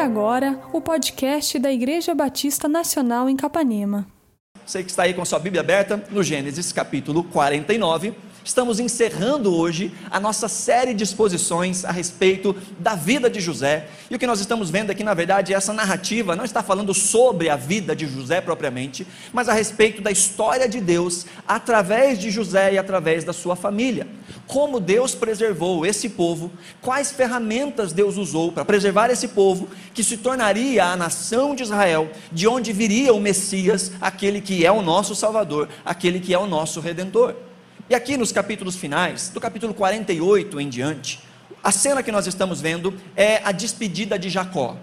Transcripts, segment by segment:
agora o podcast da Igreja Batista Nacional em Capanema. Você que está aí com sua Bíblia aberta, no Gênesis capítulo 49. Estamos encerrando hoje a nossa série de exposições a respeito da vida de José. E o que nós estamos vendo aqui, na verdade, é essa narrativa não está falando sobre a vida de José propriamente, mas a respeito da história de Deus através de José e através da sua família. Como Deus preservou esse povo, quais ferramentas Deus usou para preservar esse povo, que se tornaria a nação de Israel, de onde viria o Messias, aquele que é o nosso Salvador, aquele que é o nosso Redentor. E aqui nos capítulos finais, do capítulo 48 em diante, a cena que nós estamos vendo é a despedida de Jacó.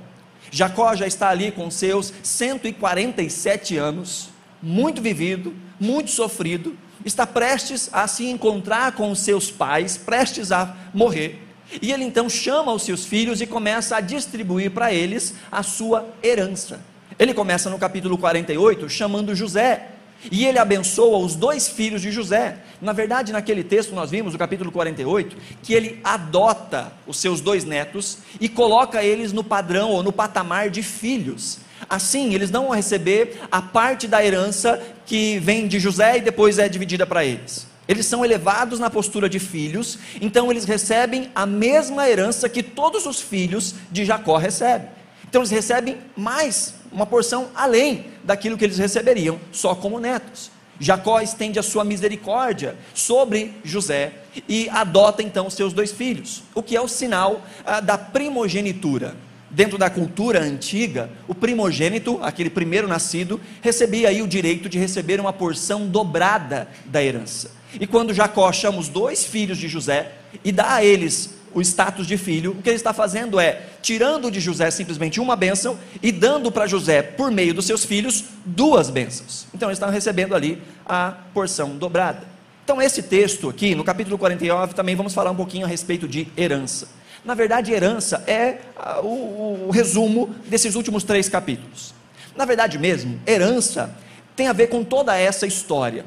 Jacó já está ali com seus 147 anos, muito vivido, muito sofrido, está prestes a se encontrar com os seus pais, prestes a morrer. E ele então chama os seus filhos e começa a distribuir para eles a sua herança. Ele começa no capítulo 48 chamando José, e ele abençoa os dois filhos de José. Na verdade, naquele texto nós vimos, no capítulo 48, que ele adota os seus dois netos e coloca eles no padrão ou no patamar de filhos. Assim, eles não vão receber a parte da herança que vem de José e depois é dividida para eles. Eles são elevados na postura de filhos, então eles recebem a mesma herança que todos os filhos de Jacó recebem. Então eles recebem mais, uma porção além daquilo que eles receberiam só como netos. Jacó estende a sua misericórdia sobre José e adota então seus dois filhos, o que é o sinal ah, da primogenitura. Dentro da cultura antiga, o primogênito, aquele primeiro nascido, recebia aí o direito de receber uma porção dobrada da herança. E quando Jacó chama os dois filhos de José e dá a eles o status de filho, o que ele está fazendo é tirando de José simplesmente uma bênção e dando para José, por meio dos seus filhos, duas bênçãos. Então eles estão recebendo ali a porção dobrada. Então, esse texto aqui, no capítulo 49, também vamos falar um pouquinho a respeito de herança. Na verdade, herança é o, o resumo desses últimos três capítulos. Na verdade mesmo, herança tem a ver com toda essa história.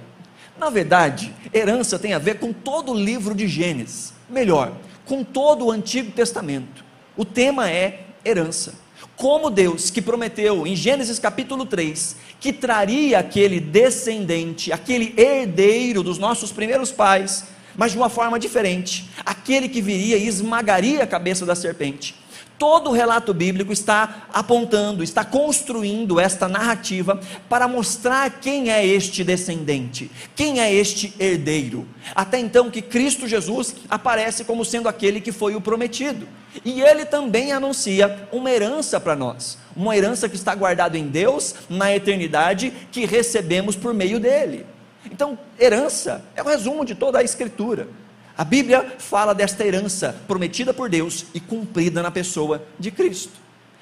Na verdade, herança tem a ver com todo o livro de Gênesis. Melhor, com todo o Antigo Testamento. O tema é herança. Como Deus que prometeu em Gênesis capítulo 3 que traria aquele descendente, aquele herdeiro dos nossos primeiros pais, mas de uma forma diferente, aquele que viria e esmagaria a cabeça da serpente todo o relato bíblico está apontando, está construindo esta narrativa para mostrar quem é este descendente, quem é este herdeiro. Até então que Cristo Jesus aparece como sendo aquele que foi o prometido. E ele também anuncia uma herança para nós, uma herança que está guardada em Deus na eternidade, que recebemos por meio dele. Então, herança é o resumo de toda a Escritura. A Bíblia fala desta herança prometida por Deus e cumprida na pessoa de Cristo.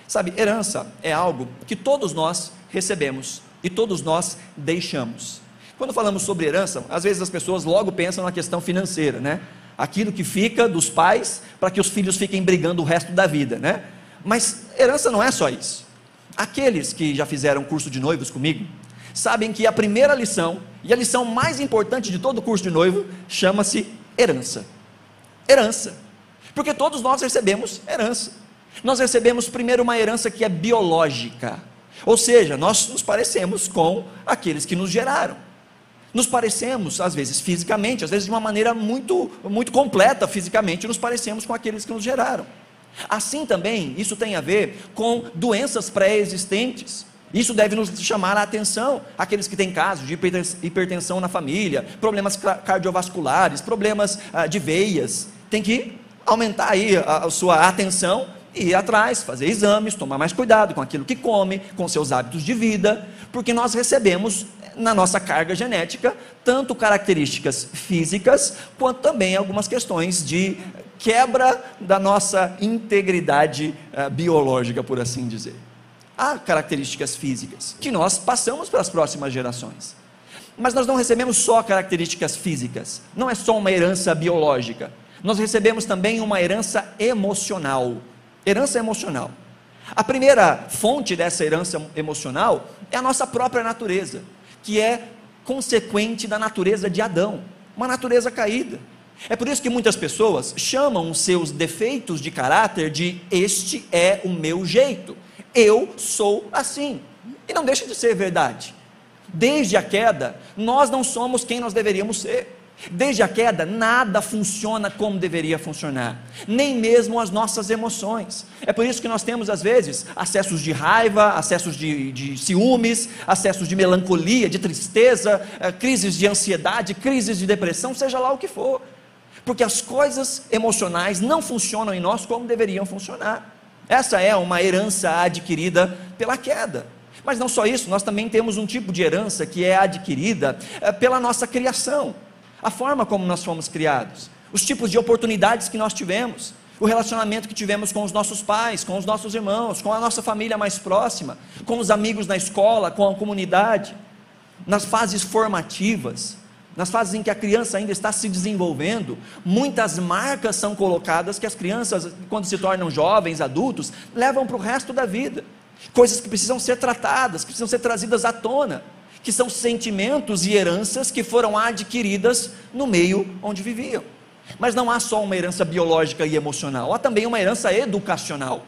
Sabe, herança é algo que todos nós recebemos e todos nós deixamos. Quando falamos sobre herança, às vezes as pessoas logo pensam na questão financeira, né? Aquilo que fica dos pais para que os filhos fiquem brigando o resto da vida, né? Mas herança não é só isso. Aqueles que já fizeram curso de noivos comigo sabem que a primeira lição e a lição mais importante de todo curso de noivo chama-se herança. Herança. Porque todos nós recebemos herança. Nós recebemos primeiro uma herança que é biológica. Ou seja, nós nos parecemos com aqueles que nos geraram. Nos parecemos, às vezes fisicamente, às vezes de uma maneira muito, muito completa fisicamente, nos parecemos com aqueles que nos geraram. Assim também, isso tem a ver com doenças pré-existentes. Isso deve nos chamar a atenção, aqueles que têm casos de hipertensão na família, problemas cardiovasculares, problemas ah, de veias, tem que aumentar aí a sua atenção e ir atrás, fazer exames, tomar mais cuidado com aquilo que come, com seus hábitos de vida, porque nós recebemos na nossa carga genética tanto características físicas quanto também algumas questões de quebra da nossa integridade uh, biológica, por assim dizer há características físicas que nós passamos para as próximas gerações. Mas nós não recebemos só características físicas, não é só uma herança biológica. Nós recebemos também uma herança emocional. Herança emocional. A primeira fonte dessa herança emocional é a nossa própria natureza, que é consequente da natureza de Adão, uma natureza caída. É por isso que muitas pessoas chamam seus defeitos de caráter de este é o meu jeito. Eu sou assim. E não deixa de ser verdade. Desde a queda, nós não somos quem nós deveríamos ser. Desde a queda, nada funciona como deveria funcionar, nem mesmo as nossas emoções. É por isso que nós temos, às vezes, acessos de raiva, acessos de, de ciúmes, acessos de melancolia, de tristeza, eh, crises de ansiedade, crises de depressão, seja lá o que for. Porque as coisas emocionais não funcionam em nós como deveriam funcionar. Essa é uma herança adquirida pela queda. Mas não só isso, nós também temos um tipo de herança que é adquirida eh, pela nossa criação a forma como nós fomos criados, os tipos de oportunidades que nós tivemos, o relacionamento que tivemos com os nossos pais, com os nossos irmãos, com a nossa família mais próxima, com os amigos na escola, com a comunidade, nas fases formativas, nas fases em que a criança ainda está se desenvolvendo, muitas marcas são colocadas que as crianças, quando se tornam jovens, adultos, levam para o resto da vida. Coisas que precisam ser tratadas, que precisam ser trazidas à tona que são sentimentos e heranças que foram adquiridas no meio onde viviam. Mas não há só uma herança biológica e emocional, há também uma herança educacional.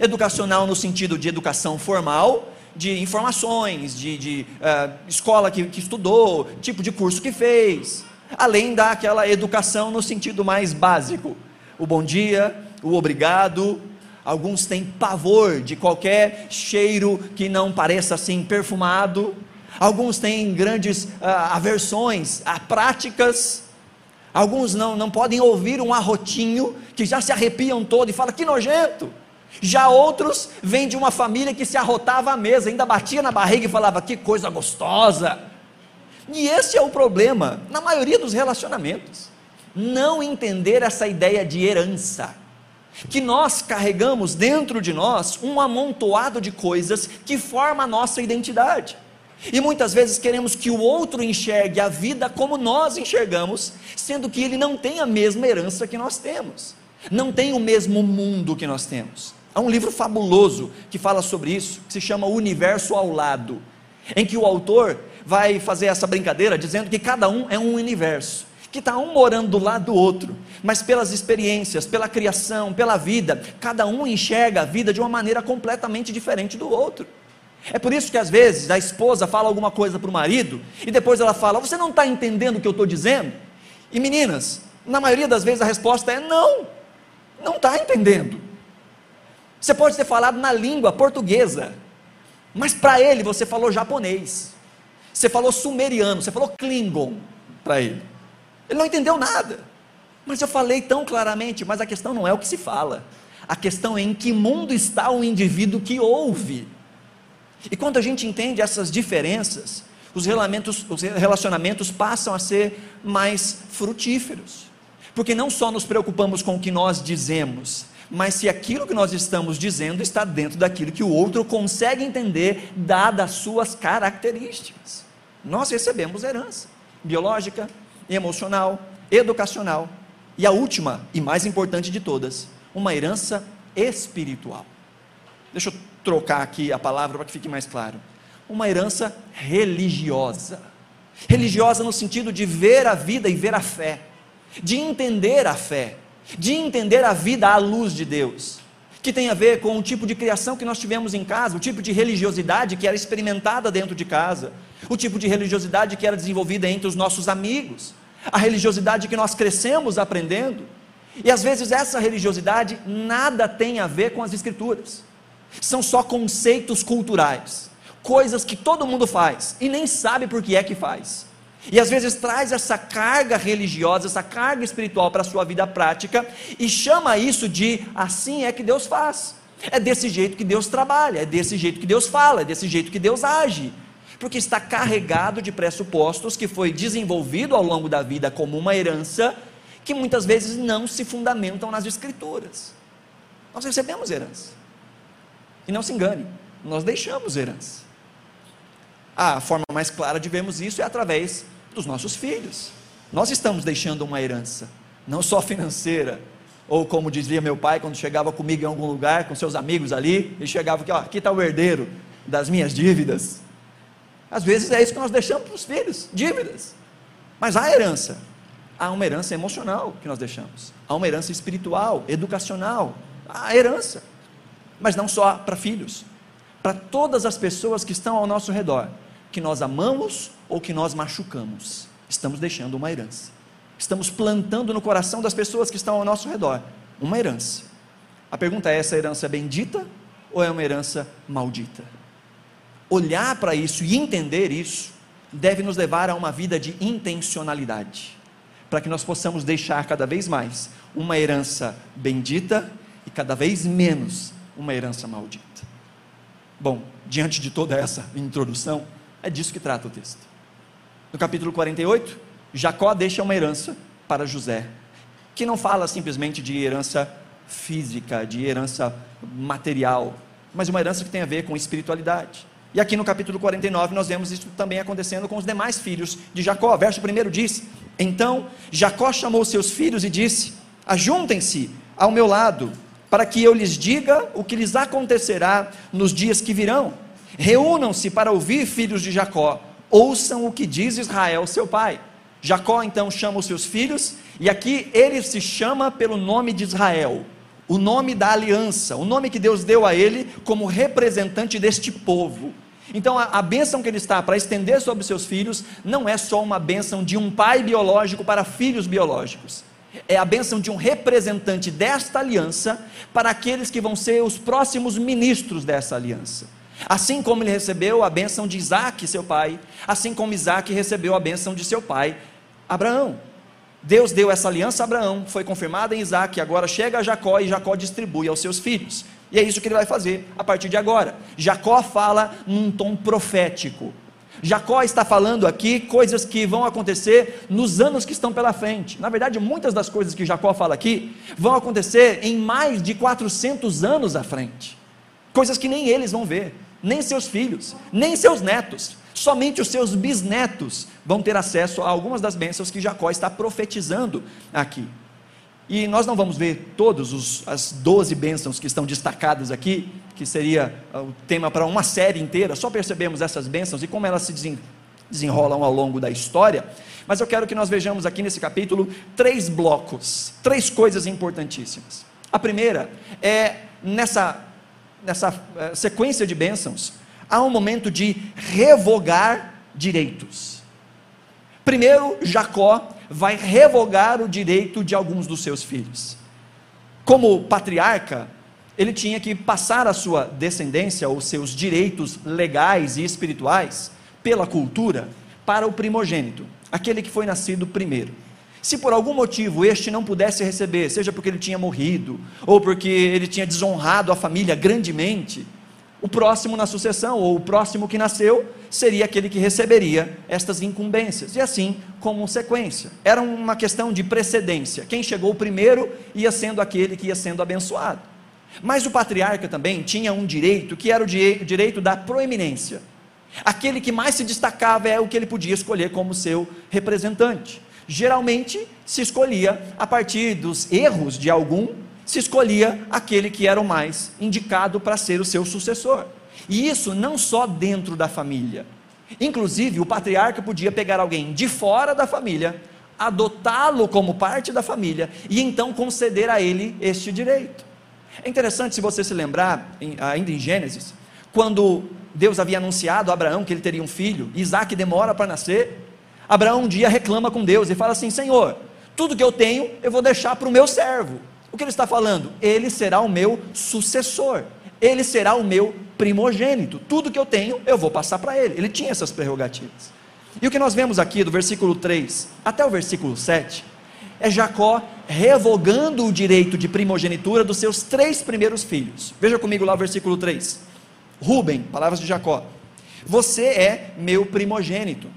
Educacional no sentido de educação formal, de informações, de, de uh, escola que, que estudou, tipo de curso que fez, além daquela educação no sentido mais básico: o bom dia, o obrigado. Alguns têm pavor de qualquer cheiro que não pareça assim perfumado alguns têm grandes ah, aversões a práticas, alguns não, não podem ouvir um arrotinho, que já se arrepiam todo e falam que nojento. Já outros vêm de uma família que se arrotava à mesa, ainda batia na barriga e falava que coisa gostosa. E esse é o problema na maioria dos relacionamentos. Não entender essa ideia de herança. Que nós carregamos dentro de nós um amontoado de coisas que forma a nossa identidade. E muitas vezes queremos que o outro enxergue a vida como nós enxergamos, sendo que ele não tem a mesma herança que nós temos, não tem o mesmo mundo que nós temos. Há um livro fabuloso que fala sobre isso, que se chama Universo ao Lado, em que o autor vai fazer essa brincadeira dizendo que cada um é um universo, que está um morando do lado do outro, mas pelas experiências, pela criação, pela vida, cada um enxerga a vida de uma maneira completamente diferente do outro. É por isso que às vezes a esposa fala alguma coisa para o marido e depois ela fala: Você não está entendendo o que eu estou dizendo? E meninas, na maioria das vezes a resposta é: Não, não está entendendo. Você pode ter falado na língua portuguesa, mas para ele você falou japonês, você falou sumeriano, você falou klingon para ele. Ele não entendeu nada. Mas eu falei tão claramente, mas a questão não é o que se fala. A questão é em que mundo está o indivíduo que ouve. E quando a gente entende essas diferenças, os relacionamentos, os relacionamentos passam a ser mais frutíferos. Porque não só nos preocupamos com o que nós dizemos, mas se aquilo que nós estamos dizendo está dentro daquilo que o outro consegue entender, dadas as suas características. Nós recebemos herança biológica, emocional, educacional e a última e mais importante de todas, uma herança espiritual. Deixa eu trocar aqui a palavra para que fique mais claro. Uma herança religiosa. Religiosa no sentido de ver a vida e ver a fé, de entender a fé, de entender a vida à luz de Deus, que tem a ver com o tipo de criação que nós tivemos em casa, o tipo de religiosidade que era experimentada dentro de casa, o tipo de religiosidade que era desenvolvida entre os nossos amigos, a religiosidade que nós crescemos aprendendo. E às vezes essa religiosidade nada tem a ver com as Escrituras são só conceitos culturais, coisas que todo mundo faz e nem sabe por que é que faz. E às vezes traz essa carga religiosa, essa carga espiritual para a sua vida prática e chama isso de assim é que Deus faz. É desse jeito que Deus trabalha, é desse jeito que Deus fala, é desse jeito que Deus age. Porque está carregado de pressupostos que foi desenvolvido ao longo da vida como uma herança que muitas vezes não se fundamentam nas escrituras. Nós recebemos herança. E não se engane, nós deixamos herança. A forma mais clara de vermos isso é através dos nossos filhos. Nós estamos deixando uma herança, não só financeira, ou como dizia meu pai quando chegava comigo em algum lugar, com seus amigos ali, ele chegava aqui, ó, aqui está o herdeiro das minhas dívidas. Às vezes é isso que nós deixamos para os filhos, dívidas. Mas há herança, há uma herança emocional que nós deixamos, há uma herança espiritual, educacional, há herança, mas não só para filhos, para todas as pessoas que estão ao nosso redor, que nós amamos ou que nós machucamos, estamos deixando uma herança, estamos plantando no coração das pessoas que estão ao nosso redor uma herança. A pergunta é: essa herança é bendita ou é uma herança maldita? Olhar para isso e entender isso deve nos levar a uma vida de intencionalidade para que nós possamos deixar cada vez mais uma herança bendita e cada vez menos uma herança maldita. Bom, diante de toda essa introdução, é disso que trata o texto. No capítulo 48, Jacó deixa uma herança para José, que não fala simplesmente de herança física, de herança material, mas uma herança que tem a ver com espiritualidade. E aqui no capítulo 49 nós vemos isso também acontecendo com os demais filhos de Jacó. Verso 1 diz: então Jacó chamou seus filhos e disse: Ajuntem-se ao meu lado, para que eu lhes diga o que lhes acontecerá nos dias que virão. Reúnam-se para ouvir, filhos de Jacó, ouçam o que diz Israel, seu pai. Jacó então chama os seus filhos, e aqui ele se chama pelo nome de Israel, o nome da aliança, o nome que Deus deu a ele como representante deste povo. Então a, a bênção que ele está para estender sobre seus filhos não é só uma bênção de um pai biológico para filhos biológicos. É a bênção de um representante desta aliança para aqueles que vão ser os próximos ministros dessa aliança. Assim como ele recebeu a bênção de Isaac, seu pai, assim como Isaac recebeu a bênção de seu pai, Abraão. Deus deu essa aliança a Abraão, foi confirmada em Isaac, agora chega a Jacó e Jacó distribui aos seus filhos. E é isso que ele vai fazer a partir de agora. Jacó fala num tom profético. Jacó está falando aqui coisas que vão acontecer nos anos que estão pela frente. Na verdade, muitas das coisas que Jacó fala aqui vão acontecer em mais de 400 anos à frente. Coisas que nem eles vão ver, nem seus filhos, nem seus netos. Somente os seus bisnetos vão ter acesso a algumas das bênçãos que Jacó está profetizando aqui. E nós não vamos ver todas as 12 bênçãos que estão destacadas aqui, que seria ah, o tema para uma série inteira, só percebemos essas bênçãos e como elas se desenrolam ao longo da história. Mas eu quero que nós vejamos aqui nesse capítulo três blocos, três coisas importantíssimas. A primeira é nessa, nessa eh, sequência de bênçãos, há um momento de revogar direitos. Primeiro, Jacó vai revogar o direito de alguns dos seus filhos. Como patriarca, ele tinha que passar a sua descendência, ou seus direitos legais e espirituais, pela cultura, para o primogênito, aquele que foi nascido primeiro. Se por algum motivo este não pudesse receber, seja porque ele tinha morrido, ou porque ele tinha desonrado a família grandemente, o próximo na sucessão, ou o próximo que nasceu, seria aquele que receberia estas incumbências, e assim como sequência. Era uma questão de precedência. Quem chegou primeiro ia sendo aquele que ia sendo abençoado. Mas o patriarca também tinha um direito que era o direito da proeminência. Aquele que mais se destacava é o que ele podia escolher como seu representante. Geralmente se escolhia a partir dos erros de algum se escolhia aquele que era o mais indicado para ser o seu sucessor. E isso não só dentro da família. Inclusive, o patriarca podia pegar alguém de fora da família, adotá-lo como parte da família e então conceder a ele este direito. É interessante se você se lembrar, ainda em Gênesis, quando Deus havia anunciado a Abraão que ele teria um filho, Isaac demora para nascer. Abraão um dia reclama com Deus e fala assim: Senhor, tudo que eu tenho eu vou deixar para o meu servo. O que ele está falando? Ele será o meu sucessor, ele será o meu primogênito. Tudo que eu tenho, eu vou passar para ele. Ele tinha essas prerrogativas. E o que nós vemos aqui do versículo 3 até o versículo 7 é Jacó revogando o direito de primogenitura dos seus três primeiros filhos. Veja comigo lá o versículo 3. Rubem, palavras de Jacó: Você é meu primogênito,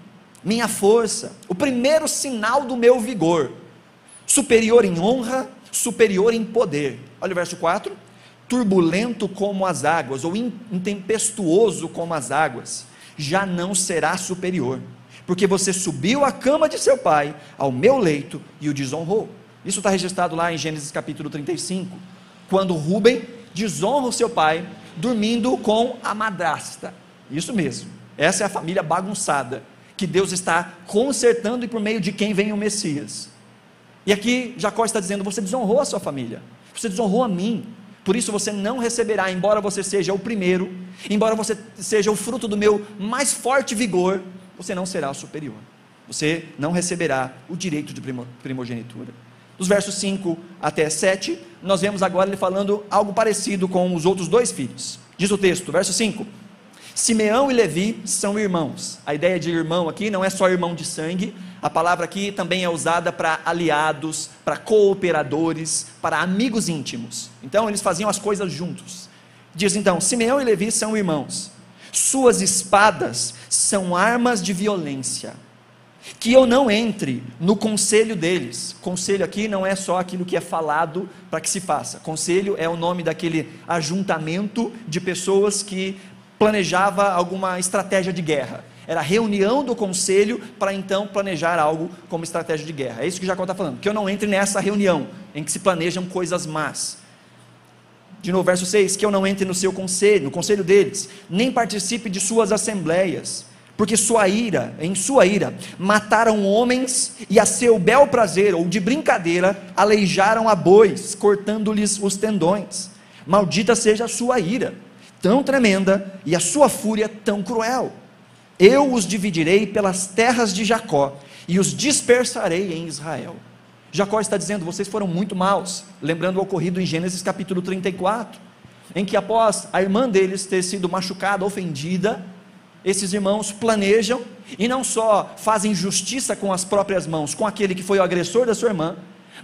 minha força, o primeiro sinal do meu vigor, superior em honra superior em poder. Olha o verso 4: turbulento como as águas, ou intempestuoso como as águas, já não será superior, porque você subiu à cama de seu pai, ao meu leito, e o desonrou. Isso está registrado lá em Gênesis capítulo 35, quando Rubem desonra o seu pai, dormindo com a madrasta. Isso mesmo, essa é a família bagunçada, que Deus está consertando e por meio de quem vem o Messias. E aqui Jacó está dizendo: você desonrou a sua família, você desonrou a mim, por isso você não receberá, embora você seja o primeiro, embora você seja o fruto do meu mais forte vigor, você não será superior. Você não receberá o direito de primogenitura. Dos versos 5 até 7, nós vemos agora ele falando algo parecido com os outros dois filhos. Diz o texto, verso 5: Simeão e Levi são irmãos. A ideia de irmão aqui não é só irmão de sangue, a palavra aqui também é usada para aliados, para cooperadores, para amigos íntimos. Então eles faziam as coisas juntos. Diz então: Simeão e Levi são irmãos. Suas espadas são armas de violência que eu não entre no conselho deles. Conselho aqui não é só aquilo que é falado para que se faça. Conselho é o nome daquele ajuntamento de pessoas que planejava alguma estratégia de guerra. Era reunião do conselho para então planejar algo como estratégia de guerra. É isso que Jacó está falando. Que eu não entre nessa reunião em que se planejam coisas más. De novo, verso 6: Que eu não entre no seu conselho, no conselho deles, nem participe de suas assembleias porque sua ira, em sua ira, mataram homens e a seu bel prazer ou de brincadeira aleijaram a bois, cortando-lhes os tendões. Maldita seja a sua ira, tão tremenda, e a sua fúria tão cruel. Eu os dividirei pelas terras de Jacó e os dispersarei em Israel. Jacó está dizendo: vocês foram muito maus, lembrando o ocorrido em Gênesis capítulo 34, em que após a irmã deles ter sido machucada, ofendida, esses irmãos planejam e não só fazem justiça com as próprias mãos, com aquele que foi o agressor da sua irmã,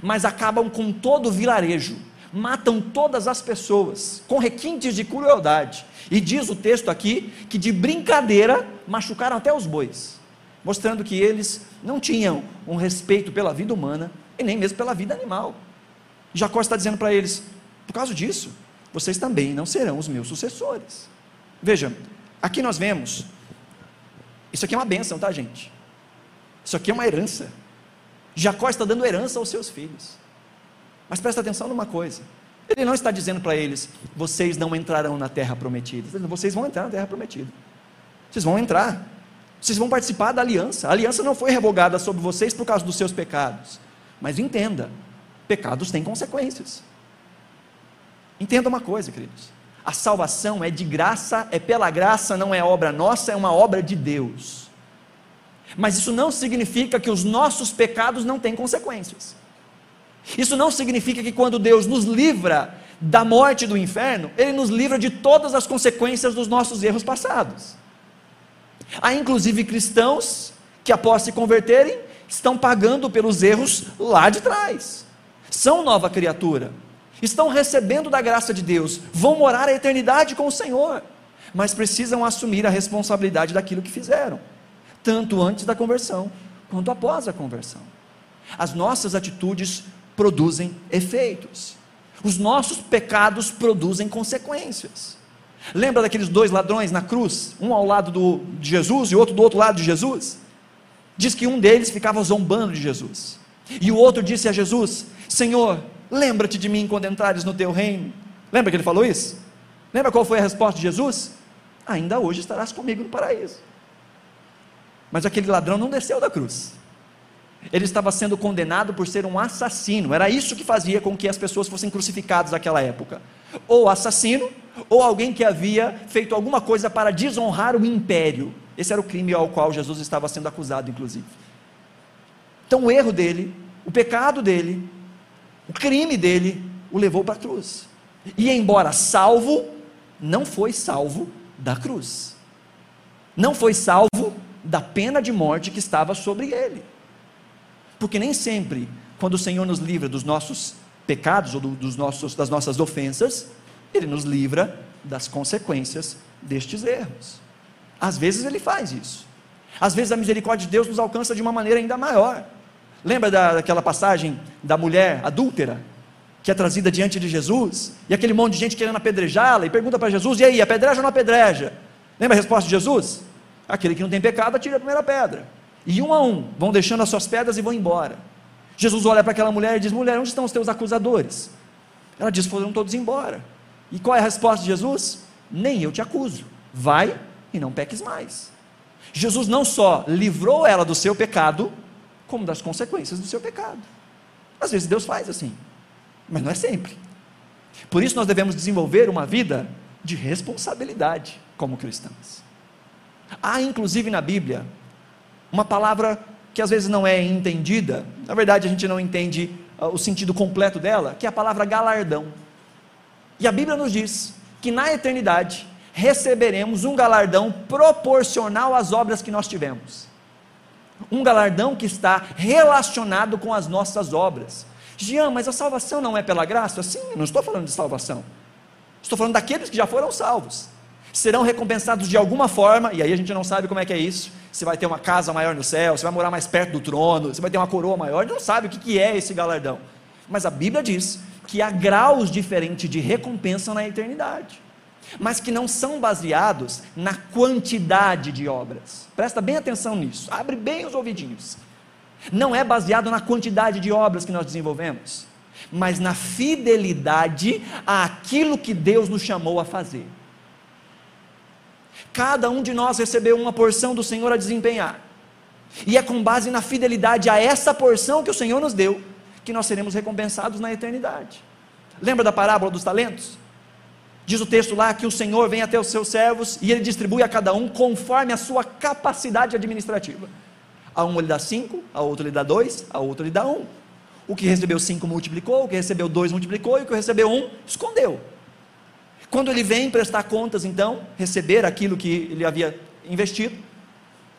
mas acabam com todo o vilarejo, matam todas as pessoas, com requintes de crueldade. E diz o texto aqui que de brincadeira machucaram até os bois, mostrando que eles não tinham um respeito pela vida humana e nem mesmo pela vida animal. Jacó está dizendo para eles: por causa disso, vocês também não serão os meus sucessores. Veja, Aqui nós vemos, isso aqui é uma bênção, tá, gente? Isso aqui é uma herança. Jacó está dando herança aos seus filhos. Mas presta atenção numa coisa. Ele não está dizendo para eles, vocês não entrarão na terra prometida. Vocês vão entrar na terra prometida. Vocês vão entrar. Vocês vão participar da aliança. A aliança não foi revogada sobre vocês por causa dos seus pecados. Mas entenda, pecados têm consequências. Entenda uma coisa, queridos. A salvação é de graça, é pela graça, não é obra nossa, é uma obra de Deus. Mas isso não significa que os nossos pecados não têm consequências. Isso não significa que quando Deus nos livra da morte do inferno, Ele nos livra de todas as consequências dos nossos erros passados. Há inclusive cristãos que, após se converterem, estão pagando pelos erros lá de trás. São nova criatura estão recebendo da graça de Deus, vão morar a eternidade com o Senhor, mas precisam assumir a responsabilidade daquilo que fizeram, tanto antes da conversão quanto após a conversão. As nossas atitudes produzem efeitos, os nossos pecados produzem consequências. Lembra daqueles dois ladrões na cruz, um ao lado do, de Jesus e outro do outro lado de Jesus? Diz que um deles ficava zombando de Jesus, e o outro disse a Jesus: Senhor, Lembra-te de mim quando entrares no teu reino. Lembra que ele falou isso? Lembra qual foi a resposta de Jesus? Ainda hoje estarás comigo no paraíso. Mas aquele ladrão não desceu da cruz. Ele estava sendo condenado por ser um assassino. Era isso que fazia com que as pessoas fossem crucificadas naquela época. Ou assassino, ou alguém que havia feito alguma coisa para desonrar o império. Esse era o crime ao qual Jesus estava sendo acusado, inclusive. Então, o erro dele, o pecado dele, o crime dele o levou para a cruz. E embora salvo, não foi salvo da cruz. Não foi salvo da pena de morte que estava sobre ele. Porque nem sempre, quando o Senhor nos livra dos nossos pecados ou dos nossos, das nossas ofensas, Ele nos livra das consequências destes erros. Às vezes Ele faz isso. Às vezes a misericórdia de Deus nos alcança de uma maneira ainda maior. Lembra da, daquela passagem da mulher adúltera, que é trazida diante de Jesus, e aquele monte de gente querendo apedrejá-la, e pergunta para Jesus: e aí, apedreja ou não apedreja? Lembra a resposta de Jesus? Aquele que não tem pecado, atira a primeira pedra. E um a um vão deixando as suas pedras e vão embora. Jesus olha para aquela mulher e diz: Mulher, onde estão os teus acusadores? Ela diz: Foram todos embora. E qual é a resposta de Jesus? Nem eu te acuso. Vai e não peques mais. Jesus não só livrou ela do seu pecado, como das consequências do seu pecado. Às vezes Deus faz assim, mas não é sempre. Por isso nós devemos desenvolver uma vida de responsabilidade como cristãos. Há inclusive na Bíblia uma palavra que às vezes não é entendida, na verdade a gente não entende uh, o sentido completo dela, que é a palavra galardão. E a Bíblia nos diz que na eternidade receberemos um galardão proporcional às obras que nós tivemos. Um galardão que está relacionado com as nossas obras. Jean, mas a salvação não é pela graça? Sim, não estou falando de salvação. Estou falando daqueles que já foram salvos. Serão recompensados de alguma forma, e aí a gente não sabe como é que é isso. Você vai ter uma casa maior no céu, você vai morar mais perto do trono, você vai ter uma coroa maior, não sabe o que é esse galardão. Mas a Bíblia diz que há graus diferentes de recompensa na eternidade, mas que não são baseados na quantidade de obras. Presta bem atenção nisso, abre bem os ouvidinhos. Não é baseado na quantidade de obras que nós desenvolvemos, mas na fidelidade àquilo que Deus nos chamou a fazer. Cada um de nós recebeu uma porção do Senhor a desempenhar. E é com base na fidelidade a essa porção que o Senhor nos deu que nós seremos recompensados na eternidade. Lembra da parábola dos talentos? Diz o texto lá que o Senhor vem até os seus servos e ele distribui a cada um conforme a sua capacidade administrativa. A um ele dá cinco, a outro ele dá dois, a outro ele dá um. O que recebeu cinco multiplicou, o que recebeu dois multiplicou e o que recebeu um escondeu. Quando ele vem prestar contas, então, receber aquilo que ele havia investido,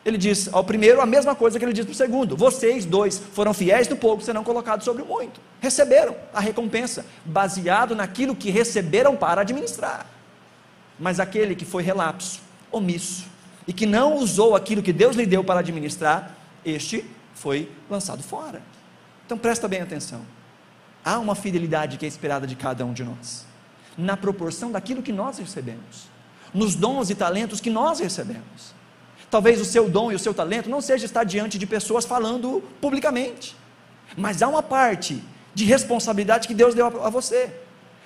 ele diz ao primeiro a mesma coisa que ele diz para o segundo: vocês dois foram fiéis no pouco, serão colocados sobre o muito. Receberam a recompensa, baseado naquilo que receberam para administrar. Mas aquele que foi relapso, omisso, e que não usou aquilo que Deus lhe deu para administrar, este foi lançado fora. Então presta bem atenção. Há uma fidelidade que é esperada de cada um de nós, na proporção daquilo que nós recebemos, nos dons e talentos que nós recebemos. Talvez o seu dom e o seu talento não seja estar diante de pessoas falando publicamente, mas há uma parte de responsabilidade que Deus deu a você.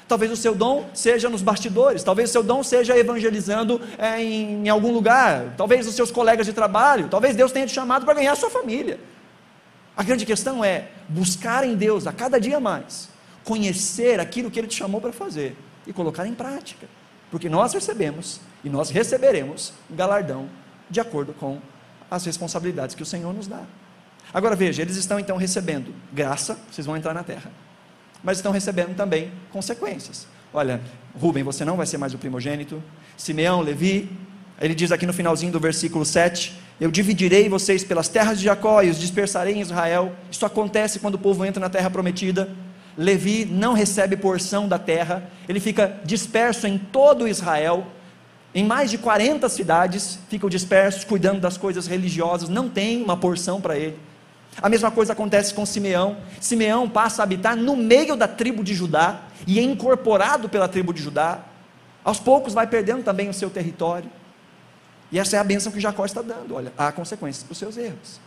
Talvez o seu dom seja nos bastidores, talvez o seu dom seja evangelizando é, em, em, algum lugar, talvez os seus colegas de trabalho, talvez Deus tenha te chamado para ganhar a sua família. A grande questão é buscar em Deus a cada dia mais, conhecer aquilo que Ele te chamou para fazer e colocar em prática, porque nós recebemos e nós receberemos galardão de acordo com as responsabilidades que o Senhor nos dá. Agora veja, eles estão então recebendo graça, vocês vão entrar na terra mas estão recebendo também consequências. Olha, Rubem, você não vai ser mais o primogênito. Simeão, Levi, ele diz aqui no finalzinho do versículo 7: Eu dividirei vocês pelas terras de Jacó e os dispersarei em Israel. Isso acontece quando o povo entra na terra prometida. Levi não recebe porção da terra, ele fica disperso em todo Israel, em mais de 40 cidades, ficam dispersos, cuidando das coisas religiosas, não tem uma porção para ele. A mesma coisa acontece com Simeão. Simeão passa a habitar no meio da tribo de Judá e é incorporado pela tribo de Judá. Aos poucos vai perdendo também o seu território. E essa é a bênção que Jacó está dando. Olha, há consequências para os seus erros.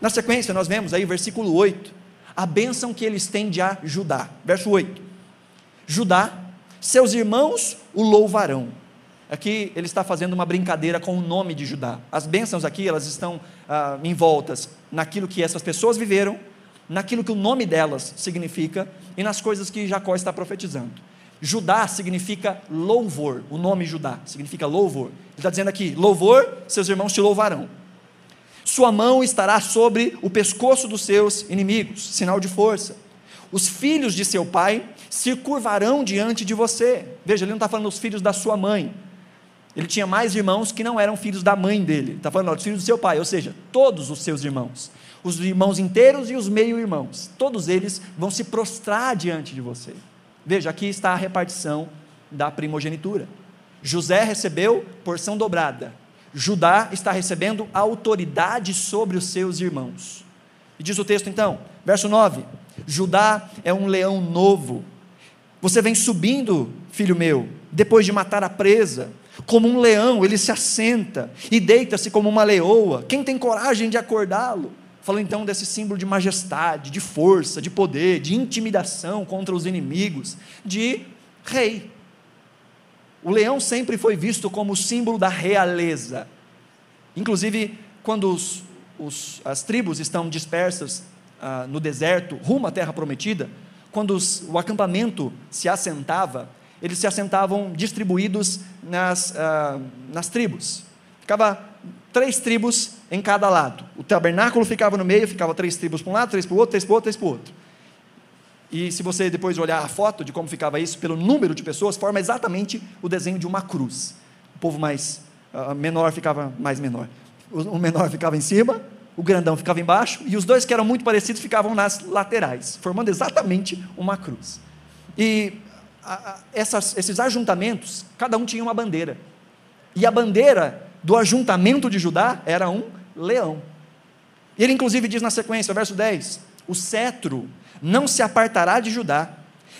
Na sequência, nós vemos aí o versículo 8, a bênção que ele estende a Judá. Verso 8: Judá, seus irmãos o louvarão Aqui ele está fazendo uma brincadeira com o nome de Judá. As bênçãos aqui, elas estão ah, envoltas naquilo que essas pessoas viveram, naquilo que o nome delas significa e nas coisas que Jacó está profetizando. Judá significa louvor, o nome Judá significa louvor. Ele está dizendo aqui: louvor, seus irmãos te louvarão. Sua mão estará sobre o pescoço dos seus inimigos, sinal de força. Os filhos de seu pai se curvarão diante de você. Veja, ele não está falando dos filhos da sua mãe, ele tinha mais irmãos que não eram filhos da mãe dele. Está falando, dos filhos do seu pai, ou seja, todos os seus irmãos. Os irmãos inteiros e os meio-irmãos. Todos eles vão se prostrar diante de você. Veja, aqui está a repartição da primogenitura. José recebeu porção dobrada. Judá está recebendo autoridade sobre os seus irmãos. E diz o texto então, verso 9: Judá é um leão novo. Você vem subindo, filho meu, depois de matar a presa como um leão, ele se assenta e deita-se como uma leoa. Quem tem coragem de acordá-lo? Falando então desse símbolo de majestade, de força, de poder, de intimidação contra os inimigos, de rei. O leão sempre foi visto como símbolo da realeza. Inclusive, quando os, os, as tribos estão dispersas ah, no deserto, rumo à terra prometida, quando os, o acampamento se assentava, eles se assentavam distribuídos nas, ah, nas tribos. Ficava três tribos em cada lado. O tabernáculo ficava no meio, ficava três tribos para um lado, três para o outro, três para o outro, três para o outro. E se você depois olhar a foto de como ficava isso, pelo número de pessoas, forma exatamente o desenho de uma cruz. O povo mais uh, menor ficava mais menor. O, menor ficava em cima, o grandão ficava embaixo, e os dois que eram muito parecidos ficavam nas laterais, formando exatamente uma cruz. E a, a, essas, esses ajuntamentos, cada um tinha uma bandeira. E a bandeira do ajuntamento de Judá era um leão. E ele, inclusive, diz na sequência, verso 10: O cetro não se apartará de Judá,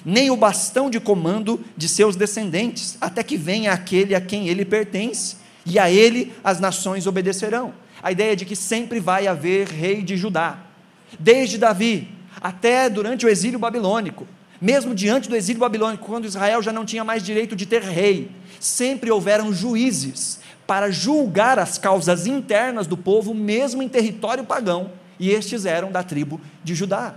nem o bastão de comando de seus descendentes, até que venha aquele a quem ele pertence, e a ele as nações obedecerão. A ideia de que sempre vai haver rei de Judá, desde Davi até durante o exílio babilônico, mesmo diante do exílio babilônico, quando Israel já não tinha mais direito de ter rei, sempre houveram juízes para julgar as causas internas do povo, mesmo em território pagão, e estes eram da tribo de Judá.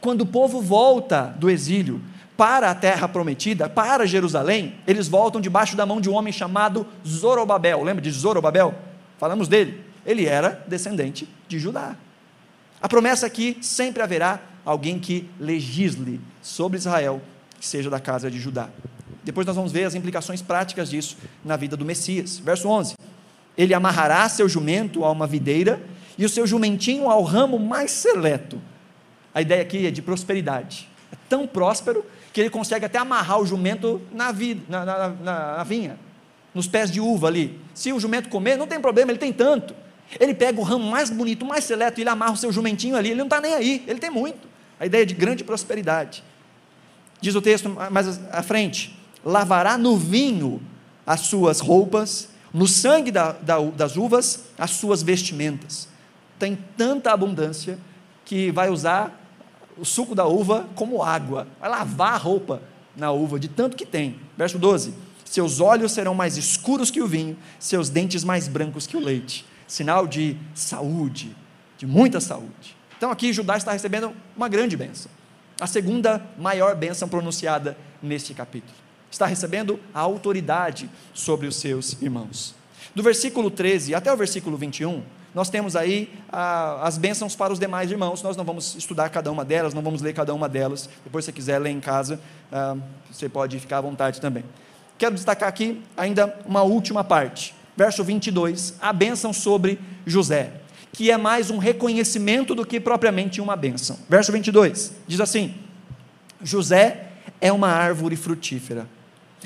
Quando o povo volta do exílio para a terra prometida, para Jerusalém, eles voltam debaixo da mão de um homem chamado Zorobabel. Lembra de Zorobabel? Falamos dele. Ele era descendente de Judá. A promessa é sempre haverá alguém que legisle sobre Israel, que seja da casa de Judá. Depois nós vamos ver as implicações práticas disso na vida do Messias. Verso 11: Ele amarrará seu jumento a uma videira e o seu jumentinho ao ramo mais seleto a ideia aqui é de prosperidade. É tão próspero que ele consegue até amarrar o jumento na, na, na, na, na vinha, nos pés de uva ali. Se o jumento comer, não tem problema, ele tem tanto. Ele pega o ramo mais bonito, mais seleto, e ele amarra o seu jumentinho ali, ele não está nem aí, ele tem muito. A ideia de grande prosperidade. Diz o texto mais à frente: lavará no vinho as suas roupas, no sangue da, da, das uvas as suas vestimentas. Tem tanta abundância que vai usar o suco da uva como água, vai lavar a roupa na uva, de tanto que tem. Verso 12: Seus olhos serão mais escuros que o vinho, seus dentes mais brancos que o leite. Sinal de saúde, de muita saúde. Então aqui Judá está recebendo uma grande bênção. A segunda maior bênção pronunciada neste capítulo. Está recebendo a autoridade sobre os seus irmãos. Do versículo 13 até o versículo 21, nós temos aí ah, as bênçãos para os demais irmãos. Nós não vamos estudar cada uma delas, não vamos ler cada uma delas. Depois, se você quiser ler em casa, ah, você pode ficar à vontade também. Quero destacar aqui ainda uma última parte. Verso 22, a bênção sobre José, que é mais um reconhecimento do que propriamente uma bênção. Verso 22 diz assim: José é uma árvore frutífera,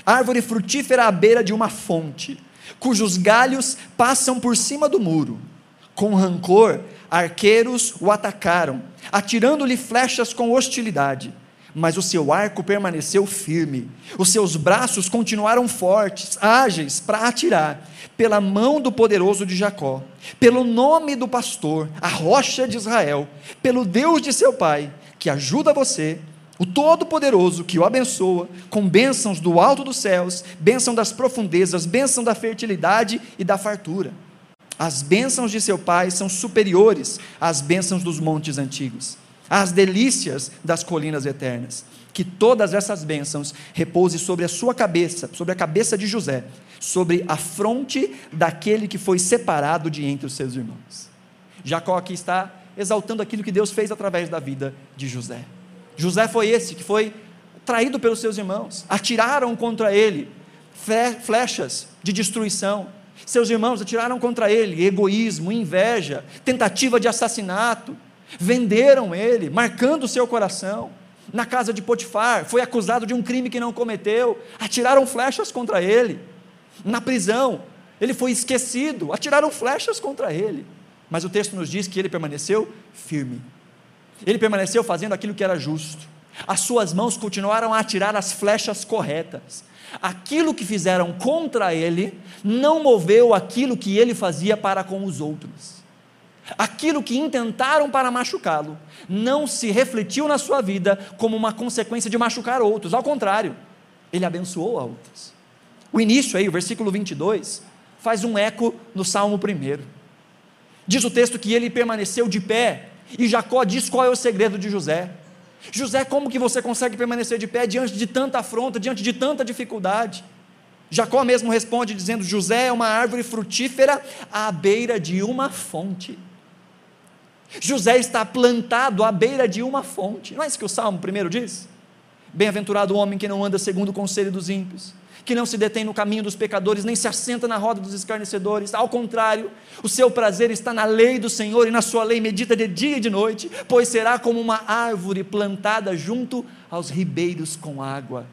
árvore frutífera à beira de uma fonte, cujos galhos passam por cima do muro com rancor, arqueiros o atacaram, atirando-lhe flechas com hostilidade. Mas o seu arco permaneceu firme, os seus braços continuaram fortes, ágeis para atirar, pela mão do poderoso de Jacó, pelo nome do pastor, a rocha de Israel, pelo Deus de seu pai, que ajuda você, o Todo-Poderoso que o abençoa, com bênçãos do alto dos céus, bênção das profundezas, bênção da fertilidade e da fartura. As bênçãos de seu pai são superiores às bênçãos dos montes antigos, às delícias das colinas eternas. Que todas essas bênçãos repousem sobre a sua cabeça, sobre a cabeça de José, sobre a fronte daquele que foi separado de entre os seus irmãos. Jacó aqui está exaltando aquilo que Deus fez através da vida de José. José foi esse que foi traído pelos seus irmãos, atiraram contra ele flechas de destruição, seus irmãos atiraram contra ele egoísmo, inveja, tentativa de assassinato. Venderam ele, marcando o seu coração. Na casa de Potifar, foi acusado de um crime que não cometeu. Atiraram flechas contra ele. Na prisão, ele foi esquecido. Atiraram flechas contra ele. Mas o texto nos diz que ele permaneceu firme. Ele permaneceu fazendo aquilo que era justo. As suas mãos continuaram a atirar as flechas corretas aquilo que fizeram contra ele não moveu aquilo que ele fazia para com os outros. Aquilo que intentaram para machucá-lo não se refletiu na sua vida como uma consequência de machucar outros, ao contrário, ele abençoou a outros. O início aí, o versículo 22, faz um eco no Salmo 1. Diz o texto que ele permaneceu de pé E Jacó diz qual é o segredo de José. José, como que você consegue permanecer de pé diante de tanta afronta, diante de tanta dificuldade? Jacó mesmo responde dizendo: José é uma árvore frutífera à beira de uma fonte. José está plantado à beira de uma fonte. Não é isso que o Salmo primeiro diz? Bem-aventurado o homem que não anda segundo o conselho dos ímpios, que não se detém no caminho dos pecadores, nem se assenta na roda dos escarnecedores. Ao contrário, o seu prazer está na lei do Senhor e na sua lei medita de dia e de noite, pois será como uma árvore plantada junto aos ribeiros com água,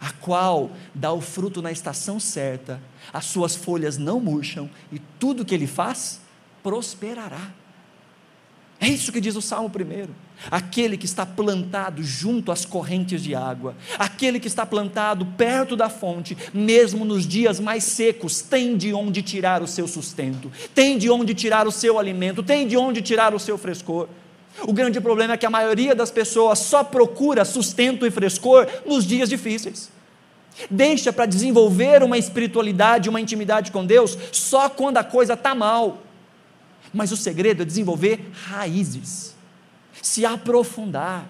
a qual dá o fruto na estação certa, as suas folhas não murcham e tudo que ele faz prosperará. É isso que diz o Salmo primeiro. Aquele que está plantado junto às correntes de água, aquele que está plantado perto da fonte, mesmo nos dias mais secos, tem de onde tirar o seu sustento, tem de onde tirar o seu alimento, tem de onde tirar o seu frescor. O grande problema é que a maioria das pessoas só procura sustento e frescor nos dias difíceis. Deixa para desenvolver uma espiritualidade, uma intimidade com Deus só quando a coisa está mal. Mas o segredo é desenvolver raízes, se aprofundar,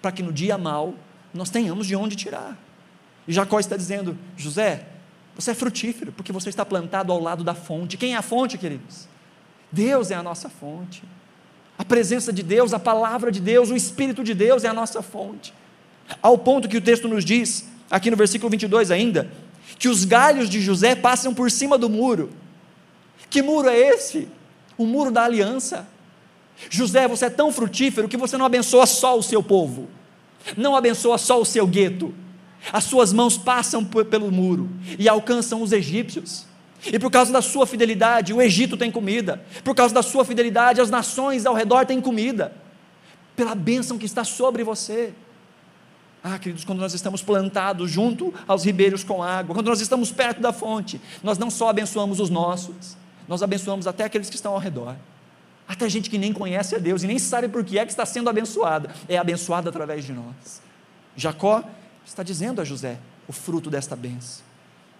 para que no dia mal nós tenhamos de onde tirar. E Jacó está dizendo: José, você é frutífero, porque você está plantado ao lado da fonte. Quem é a fonte, queridos? Deus é a nossa fonte. A presença de Deus, a palavra de Deus, o Espírito de Deus é a nossa fonte. Ao ponto que o texto nos diz, aqui no versículo 22 ainda, que os galhos de José passam por cima do muro. Que muro é esse? o muro da aliança. José, você é tão frutífero que você não abençoa só o seu povo, não abençoa só o seu gueto. As suas mãos passam pelo muro e alcançam os egípcios. E por causa da sua fidelidade, o Egito tem comida. Por causa da sua fidelidade, as nações ao redor têm comida. Pela bênção que está sobre você. Ah, queridos, quando nós estamos plantados junto aos ribeiros com água, quando nós estamos perto da fonte, nós não só abençoamos os nossos, nós abençoamos até aqueles que estão ao redor. Até gente que nem conhece a Deus e nem sabe por que é que está sendo abençoada, é abençoada através de nós. Jacó está dizendo a José o fruto desta bênção.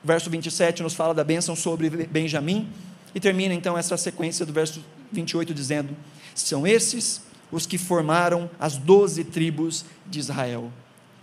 verso 27 nos fala da bênção sobre Benjamim e termina então essa sequência do verso 28 dizendo: São esses os que formaram as doze tribos de Israel.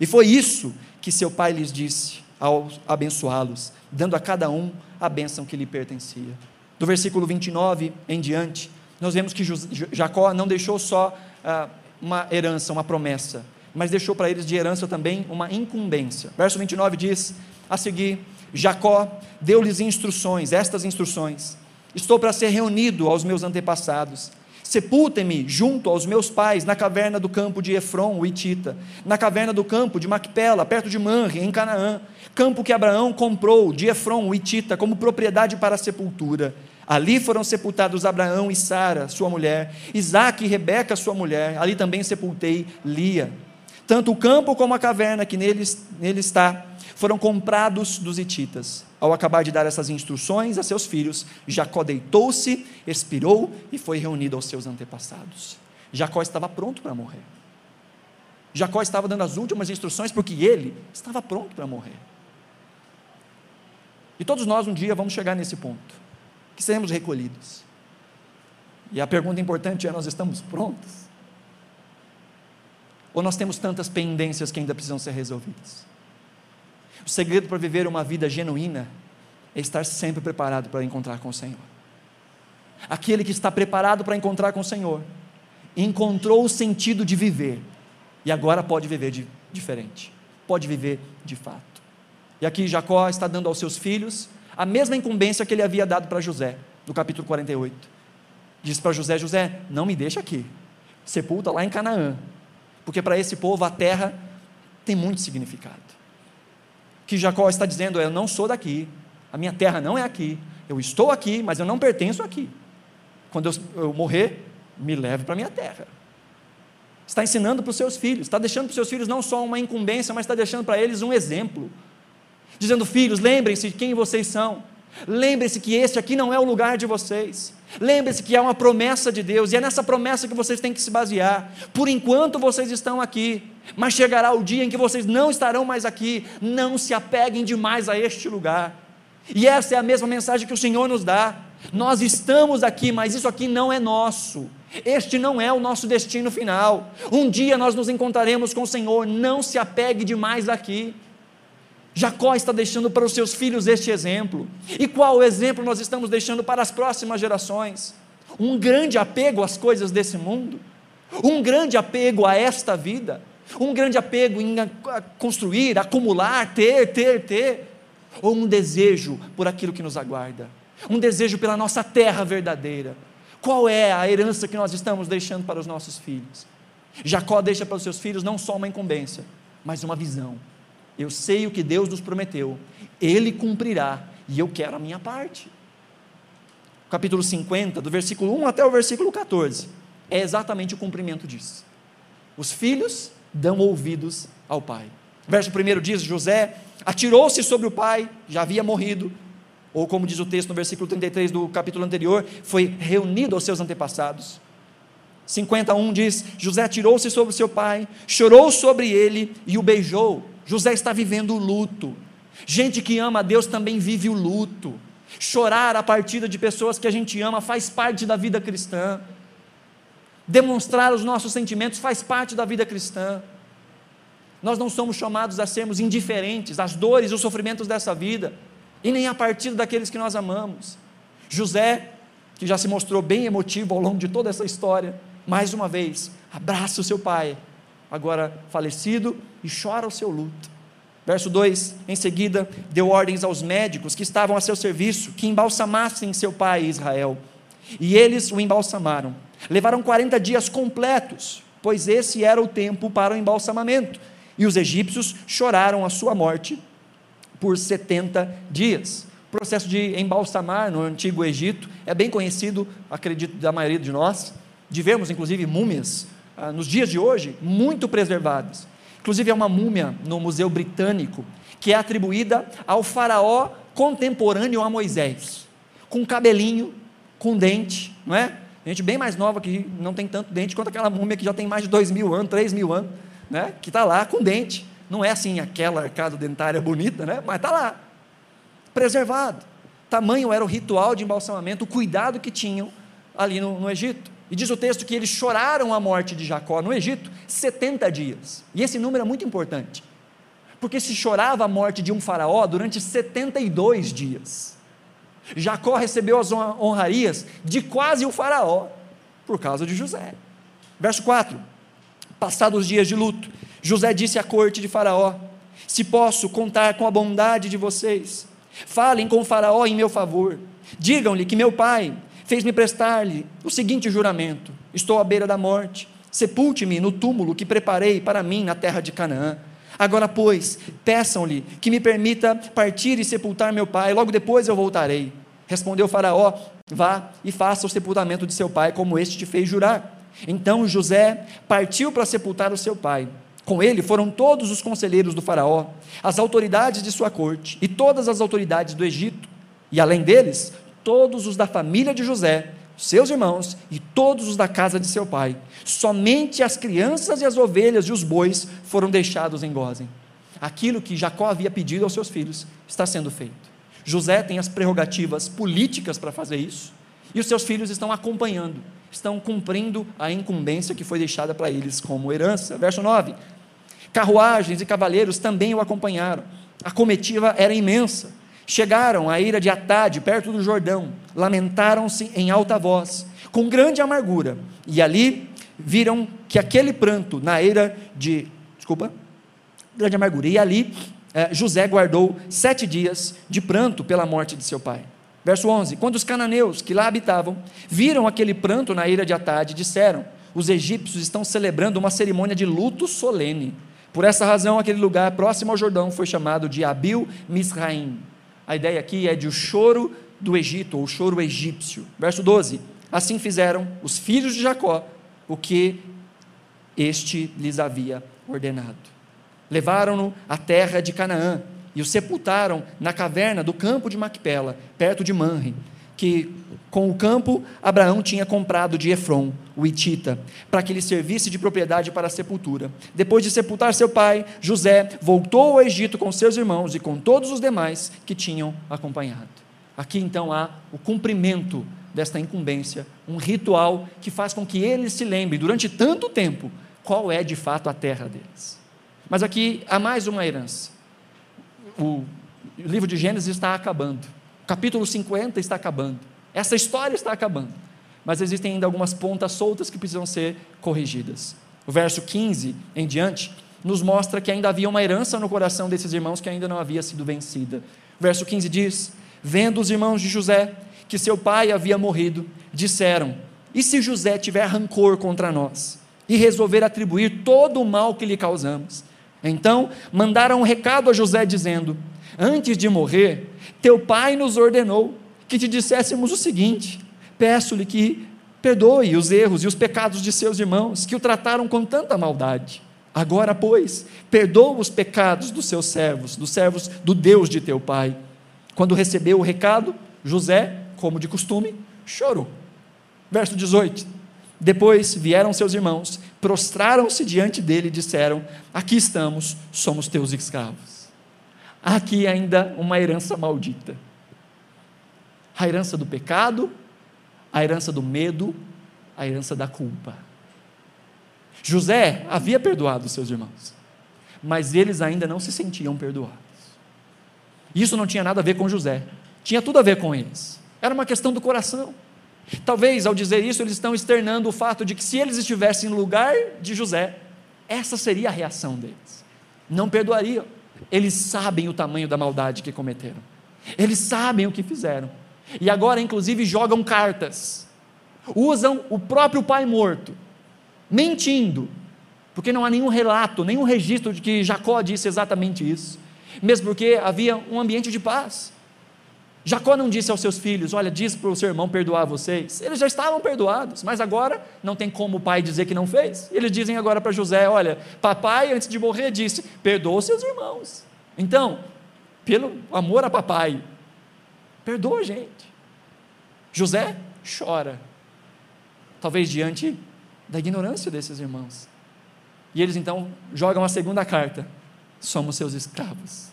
E foi isso que seu pai lhes disse ao abençoá-los, dando a cada um a bênção que lhe pertencia do versículo 29 em diante, nós vemos que Jacó não deixou só ah, uma herança, uma promessa, mas deixou para eles de herança também uma incumbência. Verso 29 diz: a seguir, Jacó deu-lhes instruções, estas instruções: Estou para ser reunido aos meus antepassados. Sepultem-me junto aos meus pais na caverna do campo de Efron, o Itita, na caverna do campo de Macpela, perto de Manre, em Canaã, campo que Abraão comprou de Efron, o Itita, como propriedade para a sepultura. Ali foram sepultados Abraão e Sara, sua mulher, Isaac e Rebeca, sua mulher. Ali também sepultei Lia. Tanto o campo como a caverna que nele, nele está foram comprados dos hititas. Ao acabar de dar essas instruções a seus filhos, Jacó deitou-se, expirou e foi reunido aos seus antepassados. Jacó estava pronto para morrer. Jacó estava dando as últimas instruções porque ele estava pronto para morrer. E todos nós um dia vamos chegar nesse ponto que seremos recolhidos. E a pergunta importante é: nós estamos prontos? Ou nós temos tantas pendências que ainda precisam ser resolvidas? O segredo para viver uma vida genuína é estar sempre preparado para encontrar com o Senhor. Aquele que está preparado para encontrar com o Senhor, encontrou o sentido de viver e agora pode viver de, diferente, pode viver de fato. E aqui Jacó está dando aos seus filhos a mesma incumbência que ele havia dado para José, no capítulo 48. Diz para José: José, não me deixa aqui, sepulta lá em Canaã, porque para esse povo a terra tem muito significado. Que Jacó está dizendo Eu não sou daqui, a minha terra não é aqui, eu estou aqui, mas eu não pertenço aqui. Quando eu, eu morrer, me leve para a minha terra. Está ensinando para os seus filhos, está deixando para os seus filhos não só uma incumbência, mas está deixando para eles um exemplo dizendo: Filhos, lembrem-se de quem vocês são. Lembrem-se que este aqui não é o lugar de vocês. Lembre-se que há uma promessa de Deus e é nessa promessa que vocês têm que se basear. Por enquanto vocês estão aqui, mas chegará o dia em que vocês não estarão mais aqui. Não se apeguem demais a este lugar. E essa é a mesma mensagem que o Senhor nos dá. Nós estamos aqui, mas isso aqui não é nosso. Este não é o nosso destino final. Um dia nós nos encontraremos com o Senhor. Não se apegue demais aqui. Jacó está deixando para os seus filhos este exemplo. E qual exemplo nós estamos deixando para as próximas gerações? Um grande apego às coisas desse mundo, um grande apego a esta vida, um grande apego em construir, acumular, ter, ter, ter, ou um desejo por aquilo que nos aguarda, um desejo pela nossa terra verdadeira. Qual é a herança que nós estamos deixando para os nossos filhos? Jacó deixa para os seus filhos não só uma incumbência, mas uma visão eu sei o que Deus nos prometeu, Ele cumprirá, e eu quero a minha parte. Capítulo 50, do versículo 1 até o versículo 14, é exatamente o cumprimento disso. Os filhos dão ouvidos ao pai. Verso 1 diz: José atirou-se sobre o pai, já havia morrido, ou como diz o texto no versículo 33 do capítulo anterior, foi reunido aos seus antepassados. 51 diz: José atirou-se sobre seu pai, chorou sobre ele e o beijou. José está vivendo o luto. Gente que ama a Deus também vive o luto. Chorar a partida de pessoas que a gente ama faz parte da vida cristã. Demonstrar os nossos sentimentos faz parte da vida cristã. Nós não somos chamados a sermos indiferentes às dores e os sofrimentos dessa vida, e nem a partida daqueles que nós amamos. José, que já se mostrou bem emotivo ao longo de toda essa história, mais uma vez, abraça o seu pai, agora falecido, e chora o seu luto. Verso 2: Em seguida, deu ordens aos médicos que estavam a seu serviço que embalsamassem seu pai Israel. E eles o embalsamaram. Levaram 40 dias completos, pois esse era o tempo para o embalsamamento. E os egípcios choraram a sua morte por 70 dias. O processo de embalsamar no antigo Egito é bem conhecido, acredito, da maioria de nós. De vermos, inclusive, múmias nos dias de hoje, muito preservadas. Inclusive, é uma múmia no Museu Britânico que é atribuída ao faraó contemporâneo a Moisés, com cabelinho, com dente, não é? Gente bem mais nova que não tem tanto dente quanto aquela múmia que já tem mais de dois mil anos, três mil anos, né? Que está lá com dente. Não é assim aquela arcada dentária bonita, né? Mas está lá, preservado. Tamanho era o ritual de embalsamamento, o cuidado que tinham ali no, no Egito. E diz o texto que eles choraram a morte de Jacó no Egito 70 dias. E esse número é muito importante. Porque se chorava a morte de um faraó durante 72 dias. Jacó recebeu as honrarias de quase o faraó por causa de José. Verso 4. Passados os dias de luto, José disse à corte de Faraó: Se posso contar com a bondade de vocês, falem com o Faraó em meu favor. Digam-lhe que meu pai fez-me prestar-lhe o seguinte juramento: Estou à beira da morte, sepulte-me no túmulo que preparei para mim na terra de Canaã. Agora, pois, peçam-lhe que me permita partir e sepultar meu pai, logo depois eu voltarei. Respondeu Faraó: Vá e faça o sepultamento de seu pai, como este te fez jurar. Então José partiu para sepultar o seu pai. Com ele foram todos os conselheiros do Faraó, as autoridades de sua corte e todas as autoridades do Egito. E além deles, todos os da família de José, seus irmãos e todos os da casa de seu pai. Somente as crianças e as ovelhas e os bois foram deixados em Gozem. Aquilo que Jacó havia pedido aos seus filhos está sendo feito. José tem as prerrogativas políticas para fazer isso, e os seus filhos estão acompanhando, estão cumprindo a incumbência que foi deixada para eles como herança. Verso 9: Carruagens e cavaleiros também o acompanharam. A comitiva era imensa Chegaram à ira de Atade, perto do Jordão, lamentaram-se em alta voz, com grande amargura, e ali viram que aquele pranto na ira de. Desculpa, grande amargura. E ali eh, José guardou sete dias de pranto pela morte de seu pai. Verso 11: Quando os cananeus que lá habitavam viram aquele pranto na ira de Atade, disseram: Os egípcios estão celebrando uma cerimônia de luto solene. Por essa razão, aquele lugar próximo ao Jordão foi chamado de Abil Misraim a ideia aqui é de o choro do Egito, ou o choro egípcio. Verso 12: Assim fizeram os filhos de Jacó o que este lhes havia ordenado. Levaram-no à terra de Canaã e o sepultaram na caverna do campo de Macpela, perto de Manre, que com o campo Abraão tinha comprado de Efron, o Itita, para que lhe servisse de propriedade para a sepultura. Depois de sepultar seu pai, José voltou ao Egito com seus irmãos e com todos os demais que tinham acompanhado. Aqui então há o cumprimento desta incumbência, um ritual que faz com que eles se lembrem durante tanto tempo qual é de fato a terra deles. Mas aqui há mais uma herança. O livro de Gênesis está acabando. O capítulo 50 está acabando. Essa história está acabando. Mas existem ainda algumas pontas soltas que precisam ser corrigidas. O verso 15 em diante nos mostra que ainda havia uma herança no coração desses irmãos que ainda não havia sido vencida. O verso 15 diz: Vendo os irmãos de José que seu pai havia morrido, disseram: E se José tiver rancor contra nós e resolver atribuir todo o mal que lhe causamos? Então mandaram um recado a José dizendo: Antes de morrer, teu pai nos ordenou que te disséssemos o seguinte: Peço-lhe que perdoe os erros e os pecados de seus irmãos, que o trataram com tanta maldade. Agora, pois, perdoa os pecados dos seus servos, dos servos do Deus de teu pai. Quando recebeu o recado, José, como de costume, chorou. Verso 18. Depois vieram seus irmãos, prostraram-se diante dele e disseram: Aqui estamos, somos teus escravos. Aqui ainda uma herança maldita. A herança do pecado, a herança do medo, a herança da culpa. José havia perdoado seus irmãos, mas eles ainda não se sentiam perdoados. Isso não tinha nada a ver com José, tinha tudo a ver com eles. Era uma questão do coração. Talvez ao dizer isso, eles estão externando o fato de que se eles estivessem no lugar de José, essa seria a reação deles. Não perdoariam. Eles sabem o tamanho da maldade que cometeram. Eles sabem o que fizeram. E agora, inclusive, jogam cartas. Usam o próprio pai morto mentindo, porque não há nenhum relato, nenhum registro de que Jacó disse exatamente isso, mesmo porque havia um ambiente de paz. Jacó não disse aos seus filhos: Olha, diz para o seu irmão perdoar vocês. Eles já estavam perdoados, mas agora não tem como o pai dizer que não fez. Eles dizem agora para José: Olha, papai, antes de morrer, disse: Perdoa os seus irmãos. Então, pelo amor a papai, perdoa a gente. José chora, talvez diante da ignorância desses irmãos. E eles então jogam a segunda carta: somos seus escravos,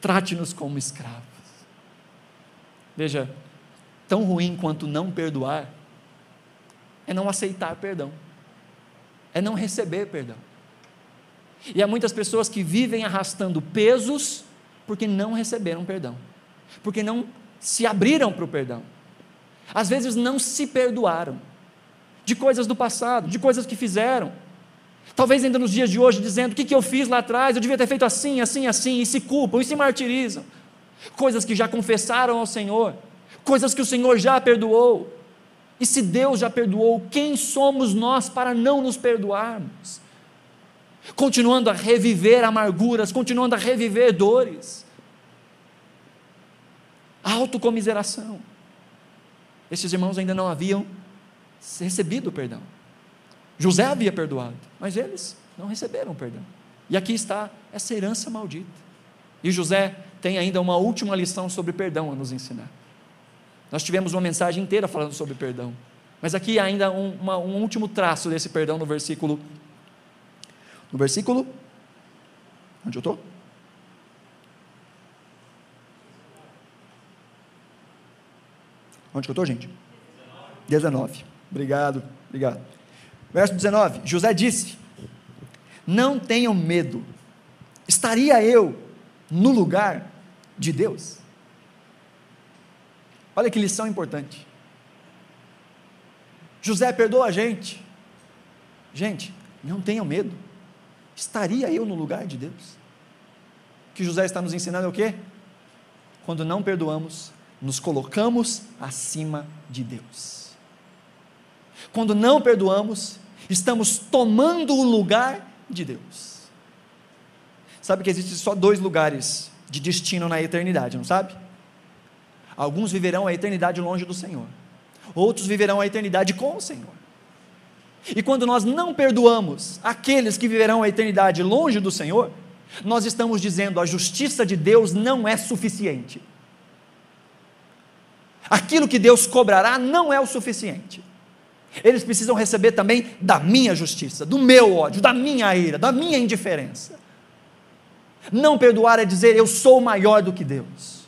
trate-nos como escravos. Veja, tão ruim quanto não perdoar é não aceitar perdão, é não receber perdão. E há muitas pessoas que vivem arrastando pesos porque não receberam perdão, porque não se abriram para o perdão, às vezes não se perdoaram de coisas do passado, de coisas que fizeram. Talvez ainda nos dias de hoje, dizendo: o que, que eu fiz lá atrás? Eu devia ter feito assim, assim, assim, e se culpam e se martirizam. Coisas que já confessaram ao Senhor, coisas que o Senhor já perdoou. E se Deus já perdoou, quem somos nós para não nos perdoarmos? Continuando a reviver amarguras, continuando a reviver dores. Autocomiseração. Esses irmãos ainda não haviam recebido o perdão. José havia perdoado, mas eles não receberam perdão. E aqui está essa herança maldita. E José tem ainda uma última lição sobre perdão a nos ensinar. Nós tivemos uma mensagem inteira falando sobre perdão, mas aqui ainda um, uma, um último traço desse perdão no versículo. No versículo. Onde eu estou? Onde eu estou, gente? 19. Obrigado, obrigado. Verso 19: José disse: Não tenham medo, estaria eu no lugar de Deus? Olha que lição importante. José perdoa a gente. Gente, não tenham medo. Estaria eu no lugar de Deus? O que José está nos ensinando é o quê? Quando não perdoamos, nos colocamos acima de Deus. Quando não perdoamos, estamos tomando o lugar de Deus. Sabe que existem só dois lugares de destino na eternidade, não sabe? Alguns viverão a eternidade longe do Senhor, outros viverão a eternidade com o Senhor. E quando nós não perdoamos aqueles que viverão a eternidade longe do Senhor, nós estamos dizendo a justiça de Deus não é suficiente. Aquilo que Deus cobrará não é o suficiente. Eles precisam receber também da minha justiça, do meu ódio, da minha ira, da minha indiferença. Não perdoar é dizer eu sou maior do que Deus.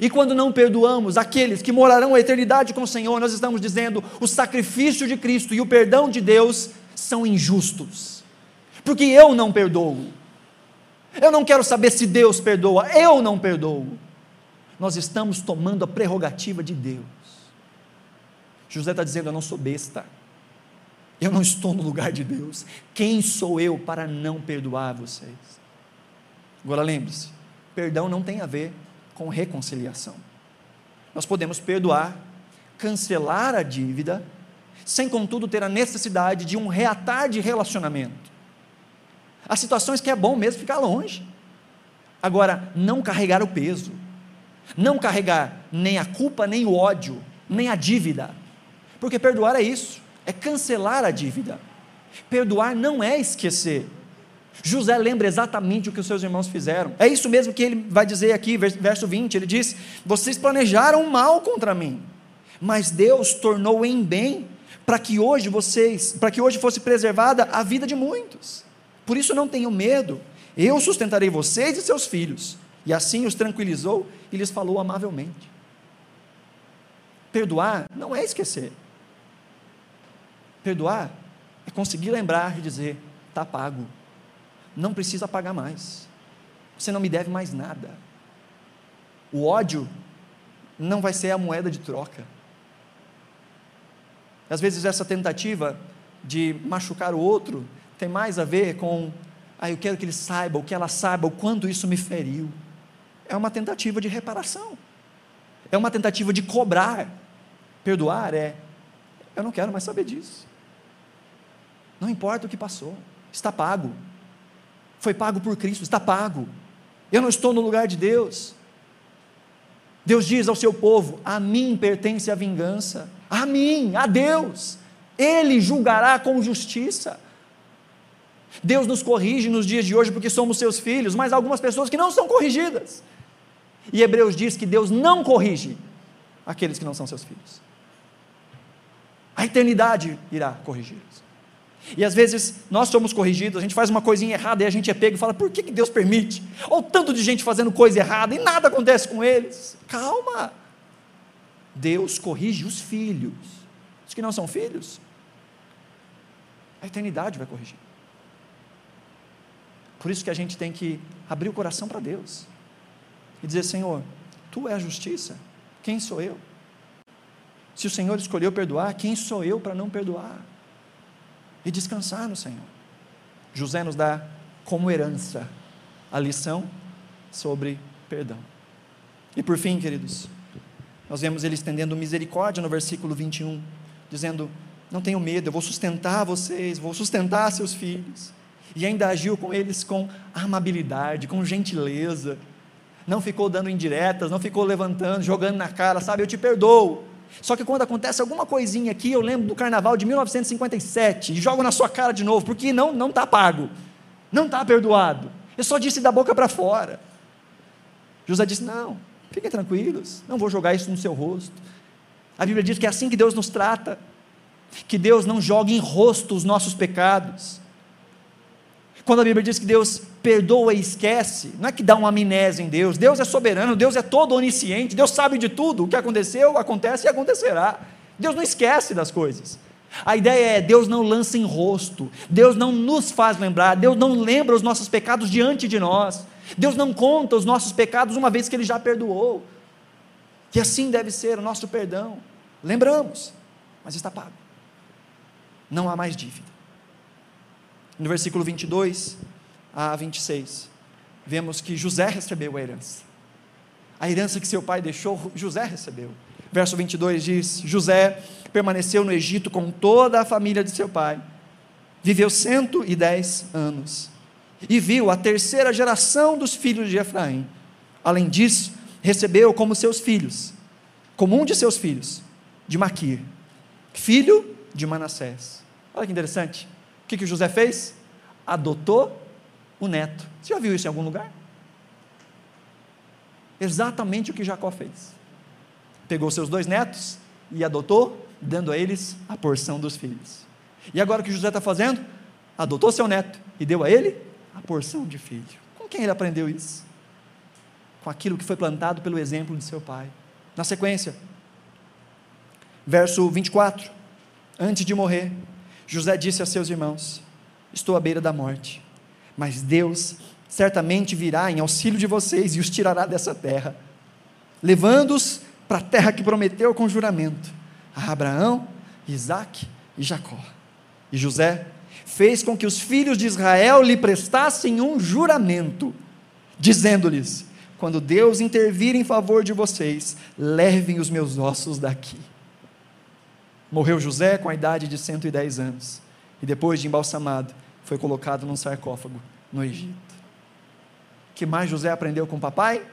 E quando não perdoamos aqueles que morarão a eternidade com o Senhor, nós estamos dizendo o sacrifício de Cristo e o perdão de Deus são injustos, porque eu não perdoo. Eu não quero saber se Deus perdoa, eu não perdoo. Nós estamos tomando a prerrogativa de Deus. José está dizendo: Eu não sou besta, eu não estou no lugar de Deus. Quem sou eu para não perdoar vocês? Agora lembre-se: perdão não tem a ver com reconciliação. Nós podemos perdoar, cancelar a dívida, sem contudo ter a necessidade de um reatar de relacionamento. Há situações que é bom mesmo ficar longe. Agora, não carregar o peso, não carregar nem a culpa, nem o ódio, nem a dívida, porque perdoar é isso, é cancelar a dívida. Perdoar não é esquecer. José lembra exatamente o que os seus irmãos fizeram. É isso mesmo que ele vai dizer aqui, verso 20. Ele diz: Vocês planejaram mal contra mim, mas Deus tornou em bem para que hoje vocês, para que hoje fosse preservada a vida de muitos. Por isso não tenham medo. Eu sustentarei vocês e seus filhos. E assim os tranquilizou e lhes falou amavelmente. Perdoar não é esquecer. Perdoar é conseguir lembrar e dizer: está pago, não precisa pagar mais, você não me deve mais nada. O ódio não vai ser a moeda de troca. Às vezes, essa tentativa de machucar o outro tem mais a ver com, ah, eu quero que ele saiba, ou que ela saiba o quanto isso me feriu. É uma tentativa de reparação, é uma tentativa de cobrar. Perdoar é, eu não quero mais saber disso. Não importa o que passou, está pago. Foi pago por Cristo, está pago. Eu não estou no lugar de Deus. Deus diz ao seu povo: A mim pertence a vingança, a mim, a Deus. Ele julgará com justiça. Deus nos corrige nos dias de hoje porque somos seus filhos, mas algumas pessoas que não são corrigidas. E Hebreus diz que Deus não corrige aqueles que não são seus filhos. A eternidade irá corrigi-los. E às vezes nós somos corrigidos, a gente faz uma coisinha errada e a gente é pego e fala: por que, que Deus permite? Ou tanto de gente fazendo coisa errada e nada acontece com eles. Calma. Deus corrige os filhos. Os que não são filhos, a eternidade vai corrigir. Por isso que a gente tem que abrir o coração para Deus e dizer: Senhor, tu és a justiça, quem sou eu? Se o Senhor escolheu perdoar, quem sou eu para não perdoar? e descansar no Senhor. José nos dá como herança a lição sobre perdão. E por fim, queridos, nós vemos ele estendendo misericórdia no versículo 21, dizendo: Não tenham medo, eu vou sustentar vocês, vou sustentar seus filhos. E ainda agiu com eles com amabilidade, com gentileza. Não ficou dando indiretas, não ficou levantando, jogando na cara, sabe? Eu te perdoo. Só que quando acontece alguma coisinha aqui, eu lembro do carnaval de 1957 e jogo na sua cara de novo, porque não não está pago, não está perdoado. Eu só disse da boca para fora. José disse: Não, fiquem tranquilos, não vou jogar isso no seu rosto. A Bíblia diz que é assim que Deus nos trata, que Deus não joga em rosto os nossos pecados. Quando a Bíblia diz que Deus perdoa e esquece, não é que dá uma amnésia em Deus, Deus é soberano, Deus é todo onisciente, Deus sabe de tudo, o que aconteceu, acontece e acontecerá. Deus não esquece das coisas. A ideia é: Deus não lança em rosto, Deus não nos faz lembrar, Deus não lembra os nossos pecados diante de nós, Deus não conta os nossos pecados uma vez que Ele já perdoou. E assim deve ser o nosso perdão. Lembramos, mas está pago. Não há mais dívida no versículo 22 a 26, vemos que José recebeu a herança. A herança que seu pai deixou, José recebeu. Verso 22 diz: José permaneceu no Egito com toda a família de seu pai, viveu 110 anos e viu a terceira geração dos filhos de Efraim. Além disso, recebeu como seus filhos, como um de seus filhos, de Maquir, filho de Manassés. Olha que interessante que, que José fez? Adotou o neto. Você já viu isso em algum lugar? Exatamente o que Jacó fez. Pegou seus dois netos e adotou, dando a eles a porção dos filhos. E agora o que José está fazendo? Adotou seu neto e deu a ele a porção de filho. Com quem ele aprendeu isso? com aquilo que foi plantado pelo exemplo de seu pai. Na sequência, verso 24: Antes de morrer, José disse a seus irmãos: Estou à beira da morte, mas Deus certamente virá em auxílio de vocês e os tirará dessa terra, levando-os para a terra que prometeu com juramento a Abraão, Isaac e Jacó. E José fez com que os filhos de Israel lhe prestassem um juramento, dizendo-lhes: Quando Deus intervir em favor de vocês, levem os meus ossos daqui. Morreu José com a idade de 110 anos, e depois de embalsamado, foi colocado num sarcófago no Egito. O que mais José aprendeu com o papai?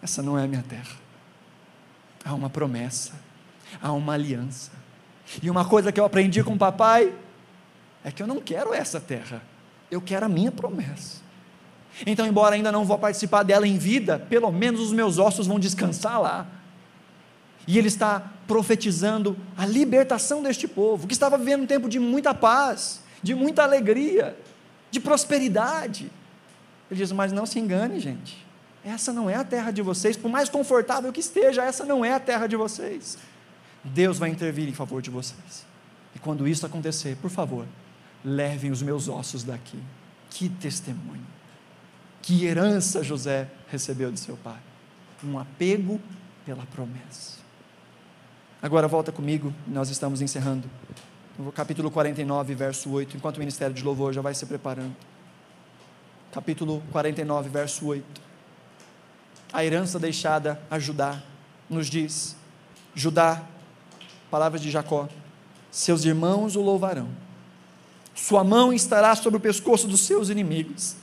Essa não é a minha terra. Há uma promessa, há uma aliança. E uma coisa que eu aprendi com o papai é que eu não quero essa terra, eu quero a minha promessa. Então, embora ainda não vou participar dela em vida, pelo menos os meus ossos vão descansar lá. E ele está profetizando a libertação deste povo, que estava vivendo um tempo de muita paz, de muita alegria, de prosperidade. Ele diz: Mas não se engane, gente. Essa não é a terra de vocês, por mais confortável que esteja, essa não é a terra de vocês. Deus vai intervir em favor de vocês. E quando isso acontecer, por favor, levem os meus ossos daqui. Que testemunho. Que herança José recebeu de seu pai. Um apego pela promessa. Agora volta comigo, nós estamos encerrando. No capítulo 49, verso 8, enquanto o ministério de louvor já vai se preparando. Capítulo 49, verso 8. A herança deixada a Judá nos diz: Judá, palavras de Jacó, seus irmãos o louvarão. Sua mão estará sobre o pescoço dos seus inimigos.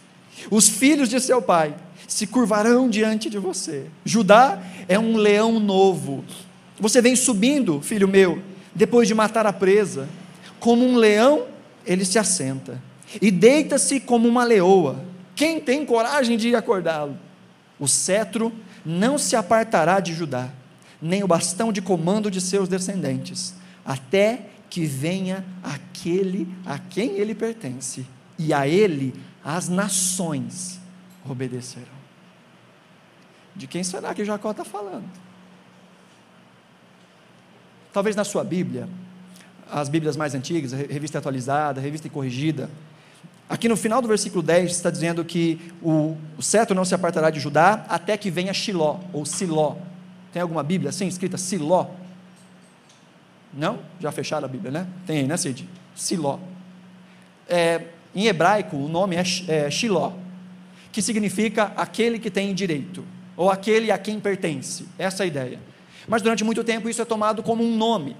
Os filhos de seu pai se curvarão diante de você. Judá é um leão novo, você vem subindo, filho meu, depois de matar a presa. Como um leão, ele se assenta e deita-se como uma leoa. Quem tem coragem de acordá-lo? O cetro não se apartará de Judá, nem o bastão de comando de seus descendentes, até que venha aquele a quem ele pertence, e a ele as nações obedecerão. De quem será que Jacó está falando? Talvez na sua Bíblia, as Bíblias mais antigas, revista atualizada, revista corrigida, aqui no final do versículo 10 está dizendo que o, o cetro não se apartará de Judá até que venha Shiló, ou Siló. Tem alguma Bíblia assim, escrita Siló? Não? Já fecharam a Bíblia, né? Tem aí, né, Cid? Siló. É, em hebraico, o nome é, é Shiló, que significa aquele que tem direito, ou aquele a quem pertence. Essa é a ideia. Mas durante muito tempo isso é tomado como um nome.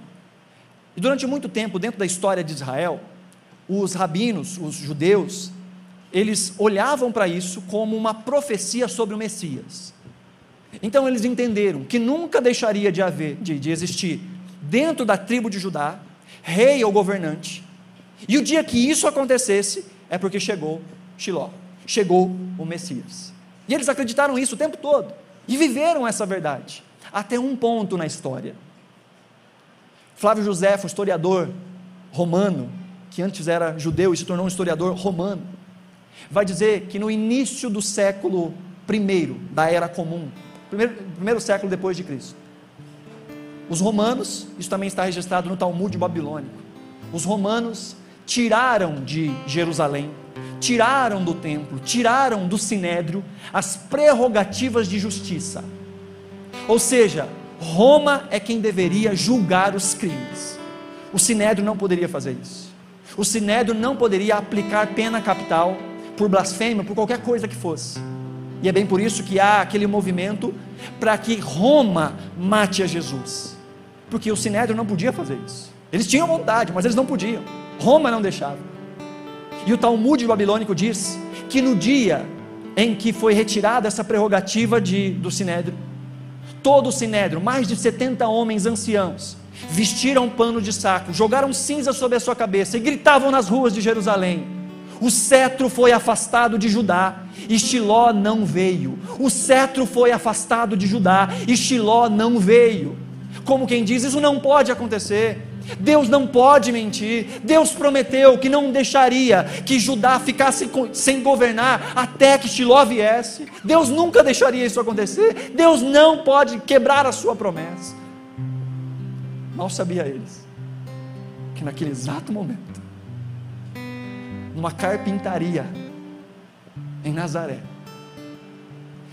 E durante muito tempo, dentro da história de Israel, os rabinos, os judeus, eles olhavam para isso como uma profecia sobre o Messias. Então eles entenderam que nunca deixaria de haver, de, de existir, dentro da tribo de Judá, rei ou governante. E o dia que isso acontecesse, é porque chegou Shiló, chegou o Messias. E eles acreditaram isso o tempo todo e viveram essa verdade até um ponto na história. Flávio José, um historiador romano, que antes era judeu e se tornou um historiador romano, vai dizer que no início do século I da Era Comum, primeiro, primeiro século depois de Cristo, os romanos, isso também está registrado no Talmud babilônico, os romanos tiraram de Jerusalém, tiraram do templo, tiraram do sinédrio as prerrogativas de justiça ou seja, Roma é quem deveria julgar os crimes. O sinédrio não poderia fazer isso. O sinédrio não poderia aplicar pena capital por blasfêmia, por qualquer coisa que fosse. E é bem por isso que há aquele movimento para que Roma mate a Jesus. Porque o sinédrio não podia fazer isso. Eles tinham vontade, mas eles não podiam. Roma não deixava. E o Talmud babilônico diz que no dia em que foi retirada essa prerrogativa de, do sinédrio, todo o sinédrio, mais de 70 homens anciãos, vestiram pano de saco, jogaram cinza sobre a sua cabeça e gritavam nas ruas de Jerusalém: O cetro foi afastado de Judá, e Shiló não veio. O cetro foi afastado de Judá, e Shiló não veio. Como quem diz, isso não pode acontecer. Deus não pode mentir. Deus prometeu que não deixaria que Judá ficasse sem governar até que Shiló viesse. Deus nunca deixaria isso acontecer. Deus não pode quebrar a sua promessa. Mal sabia eles que naquele exato momento, numa carpintaria em Nazaré,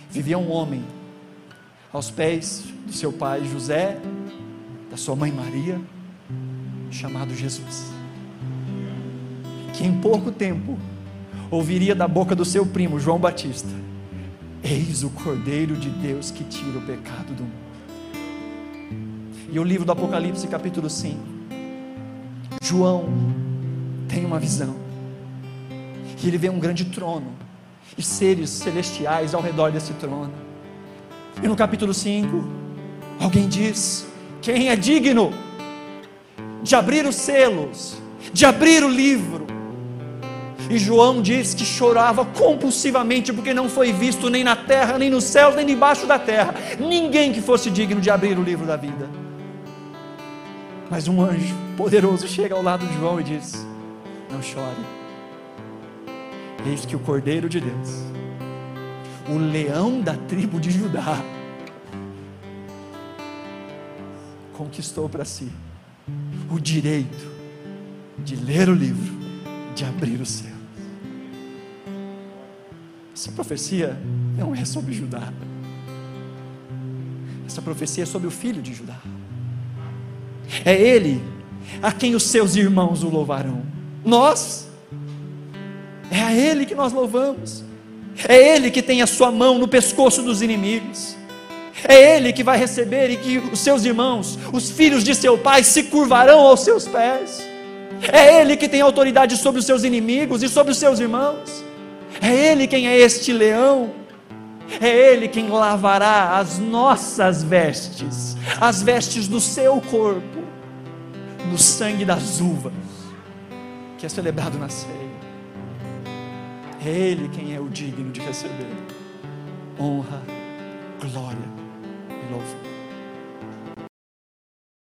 vivia um homem aos pés do seu pai José, da sua mãe Maria chamado Jesus, que em pouco tempo ouviria da boca do seu primo João Batista: Eis o Cordeiro de Deus que tira o pecado do mundo. E o livro do Apocalipse, capítulo 5, João tem uma visão, e ele vê um grande trono, e seres celestiais ao redor desse trono. E no capítulo 5, alguém diz: Quem é digno? De abrir os selos, de abrir o livro. E João diz que chorava compulsivamente porque não foi visto nem na terra, nem no céu, nem debaixo da terra, ninguém que fosse digno de abrir o livro da vida. Mas um anjo poderoso chega ao lado de João e diz: Não chore, eis que o Cordeiro de Deus, o leão da tribo de Judá, conquistou para si o direito de ler o livro, de abrir os céus. Essa profecia não é sobre Judá. Essa profecia é sobre o filho de Judá. É ele a quem os seus irmãos o louvarão. Nós, é a ele que nós louvamos. É ele que tem a sua mão no pescoço dos inimigos. É Ele que vai receber e que os seus irmãos, os filhos de seu pai, se curvarão aos seus pés. É Ele que tem autoridade sobre os seus inimigos e sobre os seus irmãos. É Ele quem é este leão. É Ele quem lavará as nossas vestes, as vestes do seu corpo, no sangue das uvas, que é celebrado na ceia. É Ele quem é o digno de receber honra, glória louvor.